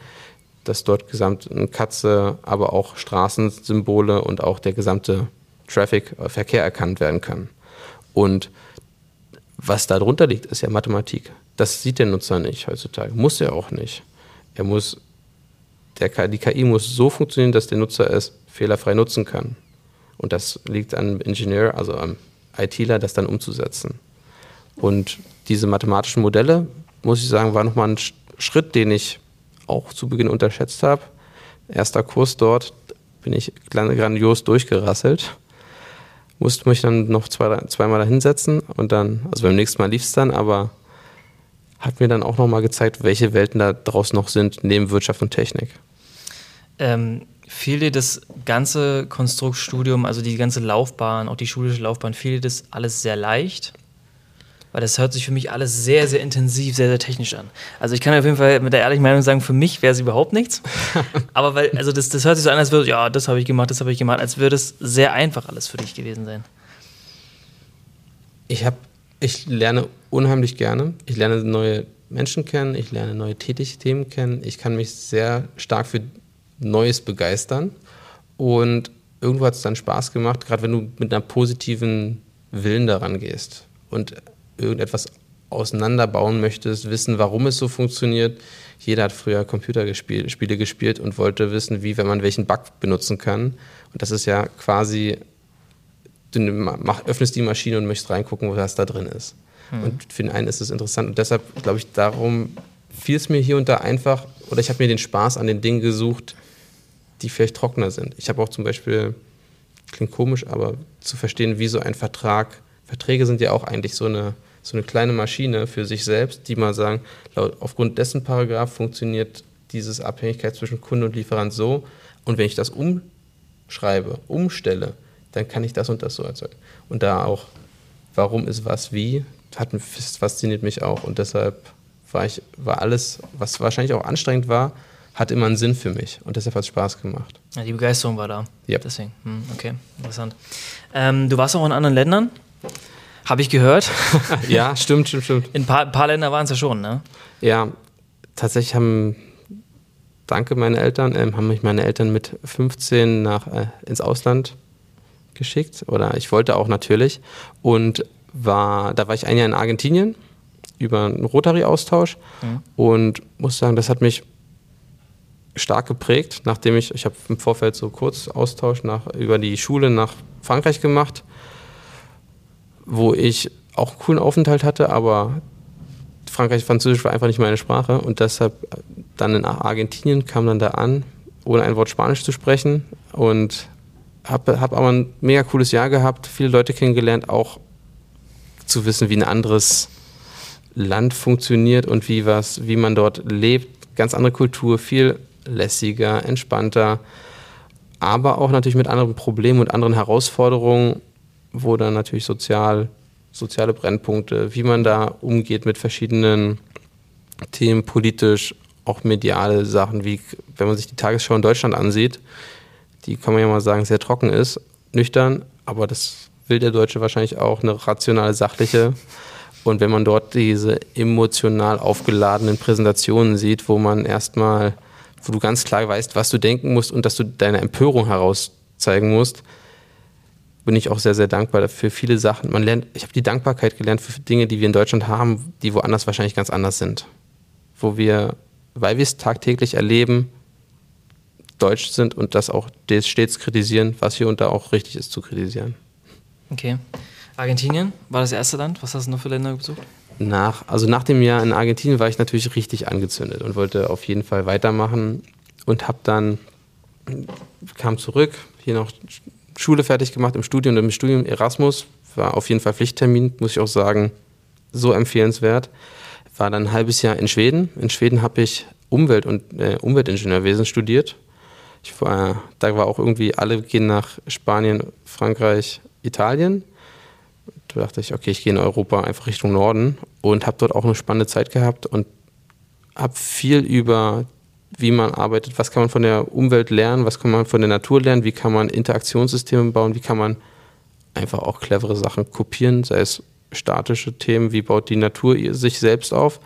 dass dort gesamt eine Katze, aber auch Straßensymbole und auch der gesamte Traffic, äh, Verkehr erkannt werden kann. Und was da drunter liegt, ist ja Mathematik. Das sieht der Nutzer nicht heutzutage. Muss er auch nicht. Er muss, der, die KI muss so funktionieren, dass der Nutzer es fehlerfrei nutzen kann. Und das liegt an Ingenieur, also am ITler, das dann umzusetzen. Und diese mathematischen Modelle, muss ich sagen, war nochmal ein Schritt, den ich auch zu Beginn unterschätzt habe. Erster Kurs dort bin ich grandios durchgerasselt. Musste mich dann noch zwei, zweimal da hinsetzen und dann, also beim nächsten Mal lief es dann, aber hat mir dann auch nochmal gezeigt, welche Welten da draußen noch sind, neben Wirtschaft und Technik. Ähm, fiel dir das ganze Konstruktstudium, also die ganze Laufbahn, auch die schulische Laufbahn, fiel dir das alles sehr leicht? Weil das hört sich für mich alles sehr, sehr intensiv, sehr, sehr technisch an. Also ich kann auf jeden Fall mit der ehrlichen Meinung sagen, für mich wäre es überhaupt nichts. [laughs] Aber weil, also das, das hört sich so an, als würde, ja, das habe ich gemacht, das habe ich gemacht, als würde es sehr einfach alles für dich gewesen sein. Ich habe, ich lerne unheimlich gerne. Ich lerne neue Menschen kennen, ich lerne neue Tätigkeiten kennen. Ich kann mich sehr stark für Neues begeistern. Und irgendwo hat es dann Spaß gemacht, gerade wenn du mit einer positiven Willen daran gehst. Und irgendetwas auseinanderbauen möchtest, wissen, warum es so funktioniert. Jeder hat früher Computerspiele gespielt und wollte wissen, wie, wenn man welchen Bug benutzen kann. Und das ist ja quasi, du mach, öffnest die Maschine und möchtest reingucken, was da drin ist. Hm. Und für den einen ist es interessant. Und deshalb glaube ich, darum fiel es mir hier und da einfach, oder ich habe mir den Spaß an den Dingen gesucht, die vielleicht trockener sind. Ich habe auch zum Beispiel, klingt komisch, aber zu verstehen, wie so ein Vertrag, Verträge sind ja auch eigentlich so eine so eine kleine Maschine für sich selbst, die mal sagen, laut, aufgrund dessen Paragraph funktioniert diese Abhängigkeit zwischen Kunde und Lieferant so. Und wenn ich das umschreibe, umstelle, dann kann ich das und das so erzeugen. Und da auch, warum ist was wie, hat, fasziniert mich auch. Und deshalb war ich, war alles, was wahrscheinlich auch anstrengend war, hat immer einen Sinn für mich. Und deshalb hat es Spaß gemacht. Ja, die Begeisterung war da. Ja. Deswegen. Hm, okay, interessant. Ähm, du warst auch in anderen Ländern. Habe ich gehört. [laughs] ja, stimmt, stimmt, stimmt. In ein paar, paar Ländern waren es ja schon, ne? Ja, tatsächlich haben, danke meine Eltern, äh, haben mich meine Eltern mit 15 nach, äh, ins Ausland geschickt. Oder ich wollte auch natürlich. Und war, da war ich ein Jahr in Argentinien über einen Rotary-Austausch mhm. und muss sagen, das hat mich stark geprägt, nachdem ich, ich habe im Vorfeld so kurz Austausch nach, über die Schule nach Frankreich gemacht wo ich auch einen coolen Aufenthalt hatte, aber Frankreich Französisch war einfach nicht meine Sprache. Und deshalb dann in Argentinien kam dann da an, ohne ein Wort Spanisch zu sprechen. Und habe hab aber ein mega cooles Jahr gehabt, viele Leute kennengelernt, auch zu wissen, wie ein anderes Land funktioniert und wie was, wie man dort lebt, ganz andere Kultur, viel lässiger, entspannter, aber auch natürlich mit anderen Problemen und anderen Herausforderungen wo dann natürlich sozial, soziale Brennpunkte, wie man da umgeht mit verschiedenen Themen, politisch, auch mediale Sachen, wie wenn man sich die Tagesschau in Deutschland ansieht, die kann man ja mal sagen, sehr trocken ist, nüchtern, aber das will der Deutsche wahrscheinlich auch, eine rationale, sachliche. Und wenn man dort diese emotional aufgeladenen Präsentationen sieht, wo man erstmal, wo du ganz klar weißt, was du denken musst und dass du deine Empörung herauszeigen musst, bin ich auch sehr, sehr dankbar für viele Sachen. Man lernt, ich habe die Dankbarkeit gelernt für Dinge, die wir in Deutschland haben, die woanders wahrscheinlich ganz anders sind. Wo wir, weil wir es tagtäglich erleben, deutsch sind und das auch stets kritisieren, was hier und da auch richtig ist zu kritisieren. Okay. Argentinien war das erste Land. Was hast du noch für Länder besucht? Nach, also nach dem Jahr in Argentinien war ich natürlich richtig angezündet und wollte auf jeden Fall weitermachen und habe dann kam zurück, hier noch Schule fertig gemacht im Studium und im Studium Erasmus. War auf jeden Fall Pflichttermin, muss ich auch sagen, so empfehlenswert. War dann ein halbes Jahr in Schweden. In Schweden habe ich Umwelt- und äh, Umweltingenieurwesen studiert. Ich war, da war auch irgendwie, alle gehen nach Spanien, Frankreich, Italien. Da dachte ich, okay, ich gehe in Europa einfach Richtung Norden und habe dort auch eine spannende Zeit gehabt und habe viel über wie man arbeitet, was kann man von der Umwelt lernen, was kann man von der Natur lernen, wie kann man Interaktionssysteme bauen, wie kann man einfach auch clevere Sachen kopieren, sei es statische Themen, wie baut die Natur sich selbst auf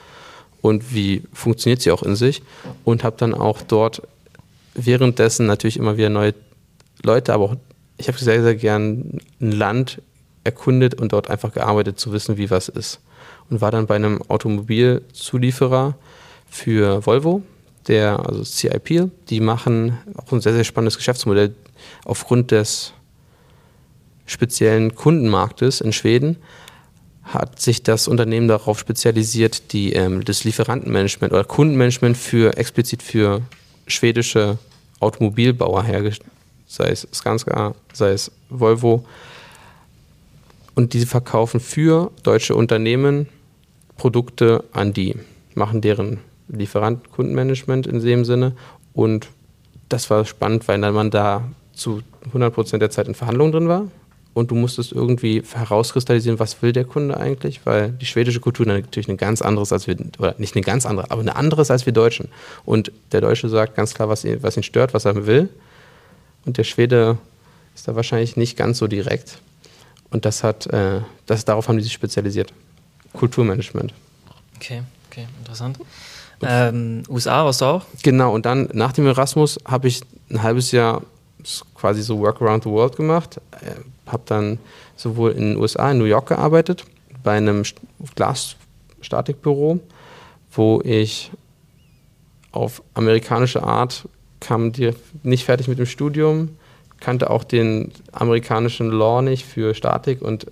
und wie funktioniert sie auch in sich und habe dann auch dort währenddessen natürlich immer wieder neue Leute, aber auch ich habe sehr, sehr gern ein Land erkundet und dort einfach gearbeitet, zu wissen, wie was ist. Und war dann bei einem Automobilzulieferer für Volvo der, also CIP, die machen auch ein sehr, sehr spannendes Geschäftsmodell aufgrund des speziellen Kundenmarktes in Schweden hat sich das Unternehmen darauf spezialisiert, die, ähm, das Lieferantenmanagement oder Kundenmanagement für explizit für schwedische Automobilbauer hergestellt, sei es Skanska, sei es Volvo. Und diese verkaufen für deutsche Unternehmen Produkte an die, machen deren Lieferanten-Kundenmanagement in dem Sinne. Und das war spannend, weil man da zu 100% der Zeit in Verhandlungen drin war und du musstest irgendwie herauskristallisieren, was will der Kunde eigentlich, weil die schwedische Kultur natürlich eine ganz anderes als wir, oder nicht eine ganz andere, aber eine anderes als wir Deutschen. Und der Deutsche sagt ganz klar, was ihn, was ihn stört, was er will. Und der Schwede ist da wahrscheinlich nicht ganz so direkt. Und das hat, äh, das, darauf haben die sich spezialisiert. Kulturmanagement. Okay, okay, interessant. Ähm, USA warst du auch? Genau, und dann nach dem Erasmus habe ich ein halbes Jahr quasi so Work Around the World gemacht. Äh, habe dann sowohl in den USA, in New York gearbeitet, bei einem Glasstatikbüro, wo ich auf amerikanische Art kam die nicht fertig mit dem Studium, kannte auch den amerikanischen Law nicht für Statik und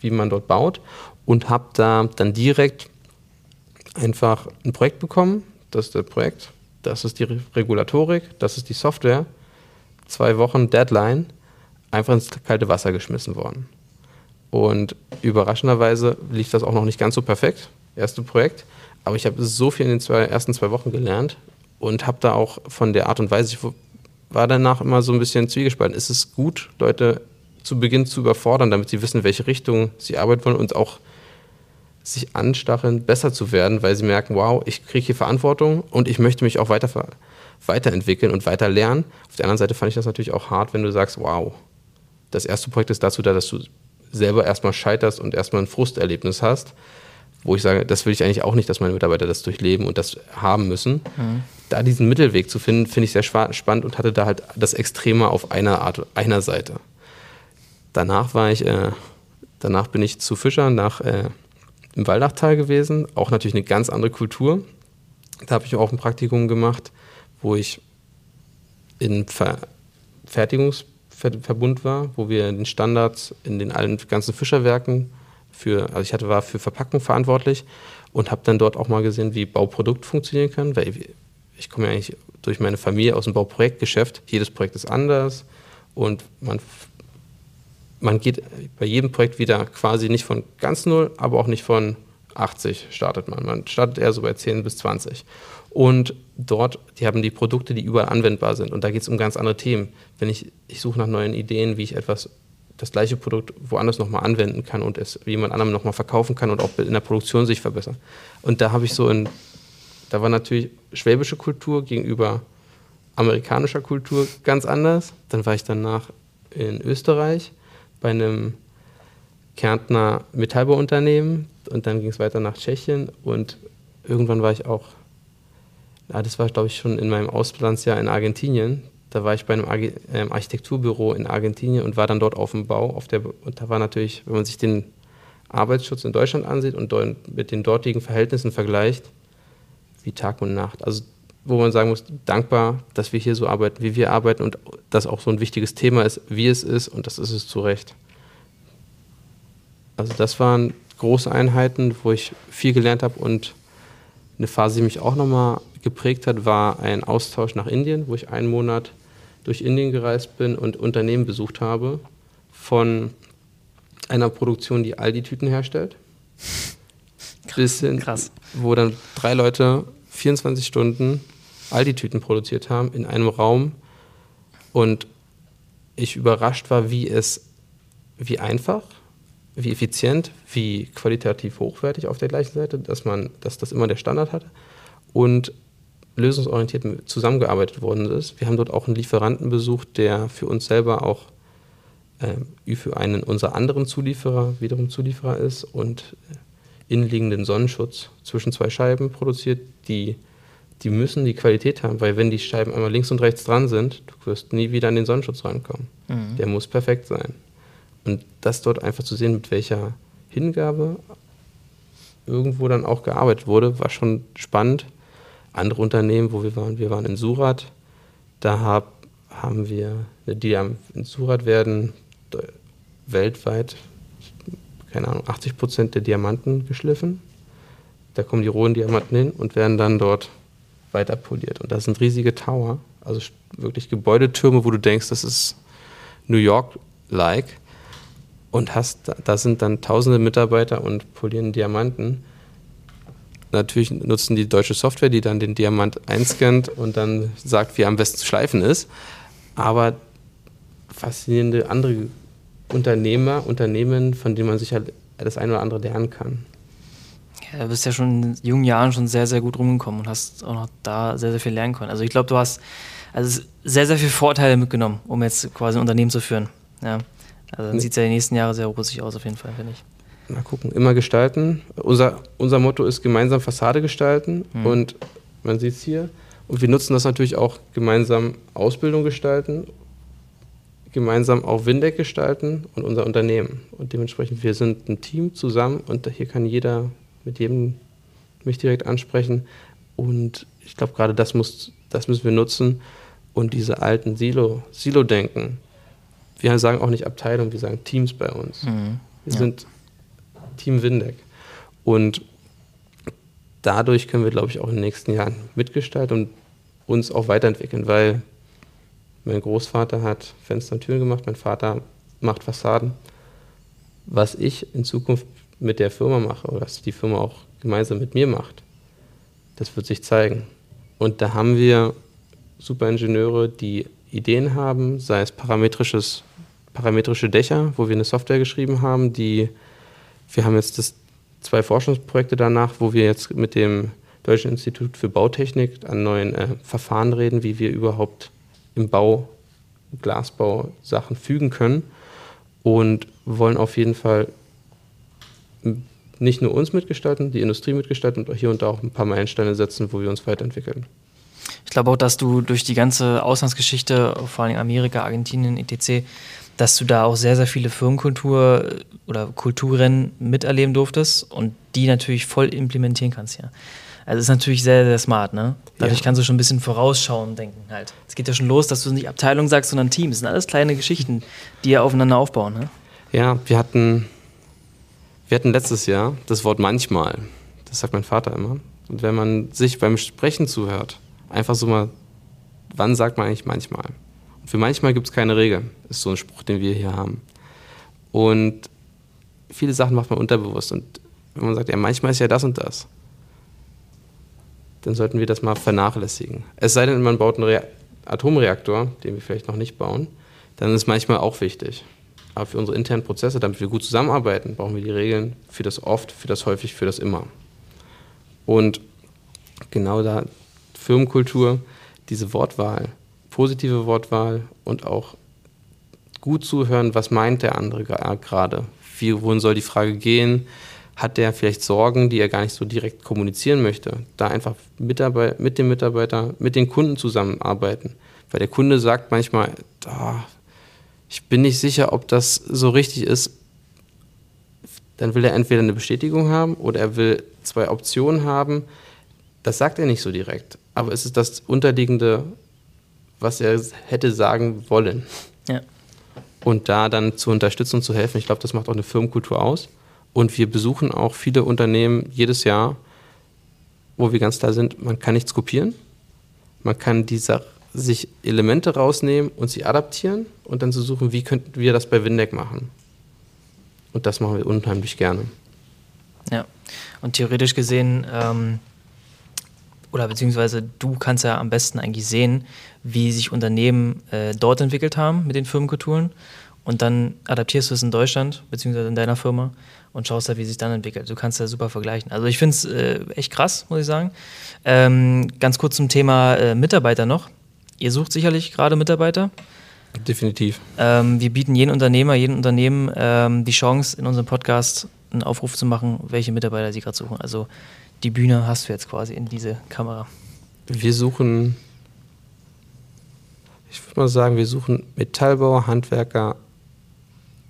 wie man dort baut und habe da dann direkt einfach ein Projekt bekommen. Das ist das Projekt, das ist die Regulatorik, das ist die Software. Zwei Wochen Deadline einfach ins kalte Wasser geschmissen worden. Und überraschenderweise lief das auch noch nicht ganz so perfekt, erste Projekt. Aber ich habe so viel in den zwei, ersten zwei Wochen gelernt und habe da auch von der Art und Weise, ich war danach immer so ein bisschen zwiegespalten. Ist es gut, Leute zu Beginn zu überfordern, damit sie wissen, welche Richtung sie arbeiten wollen und auch sich anstacheln, besser zu werden, weil sie merken, wow, ich kriege hier Verantwortung und ich möchte mich auch weiter, weiterentwickeln und weiter lernen. Auf der anderen Seite fand ich das natürlich auch hart, wenn du sagst, wow, das erste Projekt ist dazu da, dass du selber erstmal scheiterst und erstmal ein Frusterlebnis hast, wo ich sage, das will ich eigentlich auch nicht, dass meine Mitarbeiter das durchleben und das haben müssen. Mhm. Da diesen Mittelweg zu finden, finde ich sehr spannend und hatte da halt das Extreme auf einer Art, einer Seite. Danach war ich, äh, danach bin ich zu Fischer nach äh, im Waldachtal gewesen, auch natürlich eine ganz andere Kultur. Da habe ich auch ein Praktikum gemacht, wo ich in Ver Fertigungs Verbund war, wo wir den Standards in den allen ganzen Fischerwerken für, also ich hatte, war für Verpackung verantwortlich und habe dann dort auch mal gesehen, wie Bauprodukt funktionieren kann, weil ich komme ja eigentlich durch meine Familie aus dem Bauprojektgeschäft. Jedes Projekt ist anders und man, man geht bei jedem Projekt wieder quasi nicht von ganz null, aber auch nicht von 80 startet man. Man startet eher so bei 10 bis 20. Und dort, die haben die Produkte, die überall anwendbar sind. Und da geht es um ganz andere Themen. Wenn ich, ich suche nach neuen Ideen, wie ich etwas, das gleiche Produkt woanders nochmal anwenden kann und es jemand anderem nochmal verkaufen kann und auch in der Produktion sich verbessern. Und da habe ich so in, da war natürlich schwäbische Kultur gegenüber amerikanischer Kultur ganz anders. Dann war ich danach in Österreich bei einem Kärntner Metallbauunternehmen und dann ging es weiter nach Tschechien und irgendwann war ich auch ja, das war, glaube ich, schon in meinem Auslandsjahr in Argentinien. Da war ich bei einem ähm, Architekturbüro in Argentinien und war dann dort auf dem Bau. Auf der, und da war natürlich, wenn man sich den Arbeitsschutz in Deutschland ansieht und mit den dortigen Verhältnissen vergleicht, wie Tag und Nacht. Also wo man sagen muss, dankbar, dass wir hier so arbeiten, wie wir arbeiten und dass auch so ein wichtiges Thema ist, wie es ist und das ist es zu Recht. Also das waren große Einheiten, wo ich viel gelernt habe und eine Phase, die mich auch nochmal geprägt hat, war ein Austausch nach Indien, wo ich einen Monat durch Indien gereist bin und Unternehmen besucht habe von einer Produktion, die Aldi-Tüten herstellt. [laughs] Bis hin, Krass. wo dann drei Leute 24 Stunden Aldi-Tüten produziert haben in einem Raum und ich überrascht war, wie es, wie einfach, wie effizient, wie qualitativ hochwertig auf der gleichen Seite, dass man, dass das immer der Standard hatte und lösungsorientiert zusammengearbeitet worden ist. Wir haben dort auch einen Lieferanten besucht, der für uns selber auch äh, für einen unserer anderen Zulieferer wiederum Zulieferer ist und äh, innenliegenden Sonnenschutz zwischen zwei Scheiben produziert, die, die müssen die Qualität haben, weil wenn die Scheiben einmal links und rechts dran sind, du wirst nie wieder an den Sonnenschutz rankommen. Mhm. Der muss perfekt sein. Und das dort einfach zu sehen, mit welcher Hingabe irgendwo dann auch gearbeitet wurde, war schon spannend andere Unternehmen, wo wir waren, wir waren in Surat, da hab, haben wir, die in Surat werden weltweit, keine Ahnung, 80 Prozent der Diamanten geschliffen. Da kommen die rohen Diamanten hin und werden dann dort weiter poliert. Und das sind riesige Tower, also wirklich Gebäudetürme, wo du denkst, das ist New York-like. Und hast, da sind dann tausende Mitarbeiter und polieren Diamanten. Natürlich nutzen die deutsche Software, die dann den Diamant einscannt und dann sagt, wie er am besten zu schleifen ist. Aber faszinierende andere Unternehmer, Unternehmen, von denen man sich halt das eine oder andere lernen kann. Ja, du bist ja schon in jungen Jahren schon sehr, sehr gut rumgekommen und hast auch noch da sehr, sehr viel lernen können. Also ich glaube, du hast also sehr, sehr viele Vorteile mitgenommen, um jetzt quasi ein Unternehmen zu führen. Ja. Also dann sieht es ja die nächsten Jahre sehr rosig aus, auf jeden Fall, finde ich. Mal gucken, immer gestalten. Unser, unser Motto ist gemeinsam Fassade gestalten mhm. und man sieht es hier. Und wir nutzen das natürlich auch gemeinsam Ausbildung gestalten gemeinsam auch Windeck gestalten und unser Unternehmen. Und dementsprechend, wir sind ein Team zusammen und hier kann jeder mit jedem mich direkt ansprechen. Und ich glaube, gerade das, muss, das müssen wir nutzen und diese alten Silo, Silo-Denken. Wir sagen auch nicht Abteilung, wir sagen Teams bei uns. Mhm. Wir ja. sind Team Windeck. Und dadurch können wir, glaube ich, auch in den nächsten Jahren mitgestalten und uns auch weiterentwickeln, weil mein Großvater hat Fenster und Türen gemacht, mein Vater macht Fassaden. Was ich in Zukunft mit der Firma mache oder was die Firma auch gemeinsam mit mir macht, das wird sich zeigen. Und da haben wir super Ingenieure, die Ideen haben, sei es parametrisches, parametrische Dächer, wo wir eine Software geschrieben haben, die wir haben jetzt das, zwei Forschungsprojekte danach, wo wir jetzt mit dem Deutschen Institut für Bautechnik an neuen äh, Verfahren reden, wie wir überhaupt im Bau, Glasbau Sachen fügen können und wollen auf jeden Fall nicht nur uns mitgestalten, die Industrie mitgestalten und hier und da auch ein paar Meilensteine setzen, wo wir uns weiterentwickeln. Ich glaube auch, dass du durch die ganze Auslandsgeschichte, vor allem Amerika, Argentinien, etc., dass du da auch sehr, sehr viele Firmenkultur oder Kulturen miterleben durftest und die natürlich voll implementieren kannst hier. Also ist natürlich sehr, sehr smart, ne? Dadurch ja. kannst du schon ein bisschen vorausschauen denken halt. Es geht ja schon los, dass du nicht Abteilung sagst, sondern Team. Das sind alles kleine Geschichten, die ja aufeinander aufbauen, ne? Ja, wir hatten, wir hatten letztes Jahr das Wort manchmal. Das sagt mein Vater immer. Und wenn man sich beim Sprechen zuhört, einfach so mal, wann sagt man eigentlich manchmal? Und für manchmal gibt es keine Regel. Ist so ein Spruch, den wir hier haben. Und viele Sachen macht man unterbewusst. Und wenn man sagt, ja, manchmal ist ja das und das, dann sollten wir das mal vernachlässigen. Es sei denn, man baut einen Re Atomreaktor, den wir vielleicht noch nicht bauen, dann ist manchmal auch wichtig. Aber für unsere internen Prozesse, damit wir gut zusammenarbeiten, brauchen wir die Regeln für das oft, für das häufig, für das immer. Und genau da Firmenkultur, diese Wortwahl, positive Wortwahl und auch gut zuhören, was meint der andere gerade, wie, wohin soll die Frage gehen, hat der vielleicht Sorgen, die er gar nicht so direkt kommunizieren möchte. Da einfach mit dem Mitarbeiter, mit den Kunden zusammenarbeiten. Weil der Kunde sagt manchmal, oh, ich bin nicht sicher, ob das so richtig ist. Dann will er entweder eine Bestätigung haben oder er will zwei Optionen haben. Das sagt er nicht so direkt. Aber es ist das Unterliegende, was er hätte sagen wollen. Ja. Und da dann zu unterstützen und zu helfen, ich glaube, das macht auch eine Firmenkultur aus. Und wir besuchen auch viele Unternehmen jedes Jahr, wo wir ganz klar sind, man kann nichts kopieren. Man kann diese, sich Elemente rausnehmen und sie adaptieren und dann zu so suchen, wie könnten wir das bei Windeck machen. Und das machen wir unheimlich gerne. Ja, und theoretisch gesehen, ähm, oder beziehungsweise du kannst ja am besten eigentlich sehen, wie sich Unternehmen äh, dort entwickelt haben mit den Firmenkulturen und dann adaptierst du es in Deutschland, beziehungsweise in deiner Firma und schaust da, wie sich dann entwickelt. Du kannst da super vergleichen. Also ich finde es äh, echt krass, muss ich sagen. Ähm, ganz kurz zum Thema äh, Mitarbeiter noch. Ihr sucht sicherlich gerade Mitarbeiter. Definitiv. Ähm, wir bieten jedem Unternehmer, jedem Unternehmen ähm, die Chance, in unserem Podcast einen Aufruf zu machen, welche Mitarbeiter sie gerade suchen. Also die Bühne hast du jetzt quasi in diese Kamera. Wir suchen, ich würde mal sagen, wir suchen Metallbauer, Handwerker,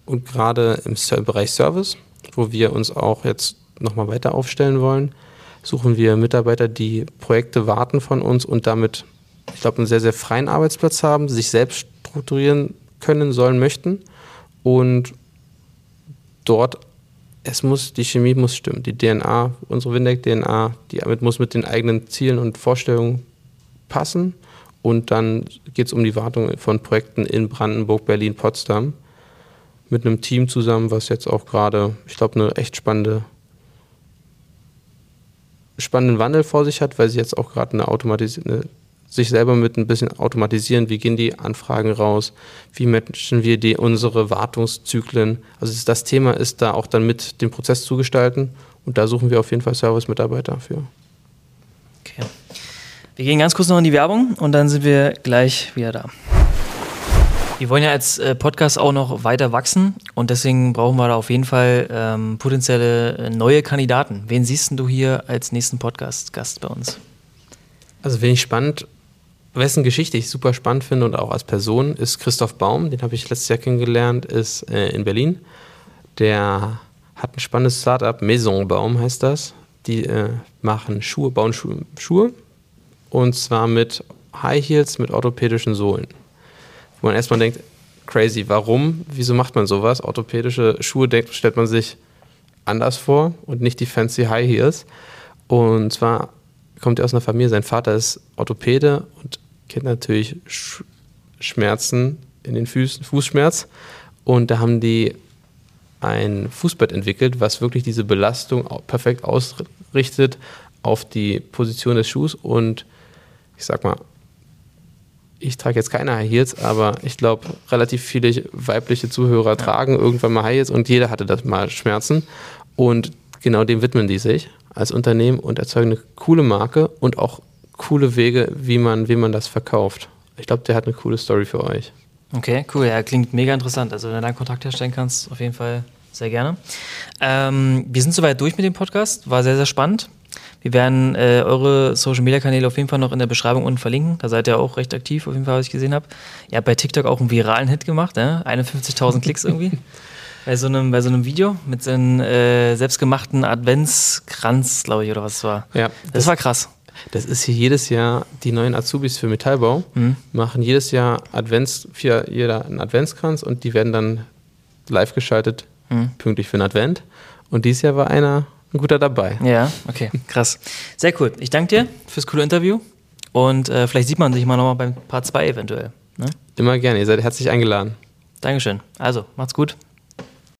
und gerade im Bereich Service, wo wir uns auch jetzt nochmal weiter aufstellen wollen, suchen wir Mitarbeiter, die Projekte warten von uns und damit, ich glaube, einen sehr, sehr freien Arbeitsplatz haben, sich selbst strukturieren können, sollen, möchten und dort, es muss, die Chemie muss stimmen, die DNA, unsere Windeck-DNA, die muss mit den eigenen Zielen und Vorstellungen passen. Und dann geht es um die Wartung von Projekten in Brandenburg, Berlin, Potsdam. Mit einem Team zusammen, was jetzt auch gerade, ich glaube, eine echt spannende, spannenden Wandel vor sich hat, weil sie jetzt auch gerade eine automatisierte sich selber mit ein bisschen automatisieren. Wie gehen die Anfragen raus? Wie matchen wir die, unsere Wartungszyklen? Also das Thema ist da auch dann mit dem Prozess zu gestalten. Und da suchen wir auf jeden Fall Service-Mitarbeiter für. Okay. Wir gehen ganz kurz noch in die Werbung und dann sind wir gleich wieder da. Wir wollen ja als äh, Podcast auch noch weiter wachsen und deswegen brauchen wir da auf jeden Fall ähm, potenzielle äh, neue Kandidaten. Wen siehst du hier als nächsten Podcast-Gast bei uns? Also, wen ich spannend wessen Geschichte ich super spannend finde und auch als Person, ist Christoph Baum. Den habe ich letztes Jahr kennengelernt, ist äh, in Berlin. Der hat ein spannendes Startup, Maison Baum heißt das. Die äh, machen Schuhe, bauen Schuhe, Schuhe. Und zwar mit High Heels mit orthopädischen Sohlen. Wo man erstmal denkt, crazy, warum? Wieso macht man sowas? Orthopädische Schuhe denkt, stellt man sich anders vor und nicht die fancy High Heels. Und zwar kommt er aus einer Familie, sein Vater ist Orthopäde und kennt natürlich Sch Schmerzen in den Füßen, Fußschmerz. Und da haben die ein Fußbett entwickelt, was wirklich diese Belastung perfekt ausrichtet auf die Position des Schuhs. Und ich sag mal, ich trage jetzt keine High Heels, aber ich glaube, relativ viele weibliche Zuhörer ja. tragen irgendwann mal High Heels und jeder hatte das mal Schmerzen. Und genau dem widmen die sich als Unternehmen und erzeugen eine coole Marke und auch coole Wege, wie man, wie man das verkauft. Ich glaube, der hat eine coole Story für euch. Okay, cool. Ja, klingt mega interessant. Also, wenn du da Kontakt herstellen kannst, auf jeden Fall sehr gerne. Ähm, wir sind soweit durch mit dem Podcast. War sehr, sehr spannend. Wir werden äh, eure Social Media Kanäle auf jeden Fall noch in der Beschreibung unten verlinken. Da seid ihr auch recht aktiv, auf jeden Fall, was ich gesehen habe. Ihr habt bei TikTok auch einen viralen Hit gemacht, ne? 51.000 Klicks irgendwie. [laughs] bei, so einem, bei so einem Video mit so einem äh, selbstgemachten Adventskranz, glaube ich, oder was es war. Ja. Das, das war krass. Das ist hier jedes Jahr, die neuen Azubis für Metallbau mhm. machen jedes Jahr Advents, für jeder einen Adventskranz und die werden dann live geschaltet, mhm. pünktlich für den Advent. Und dieses Jahr war einer ein guter dabei. Ja, okay, krass. Sehr cool. Ich danke dir fürs coole Interview und äh, vielleicht sieht man sich mal nochmal beim Part 2 eventuell. Ne? Immer gerne, ihr seid herzlich eingeladen. Dankeschön. Also, macht's gut.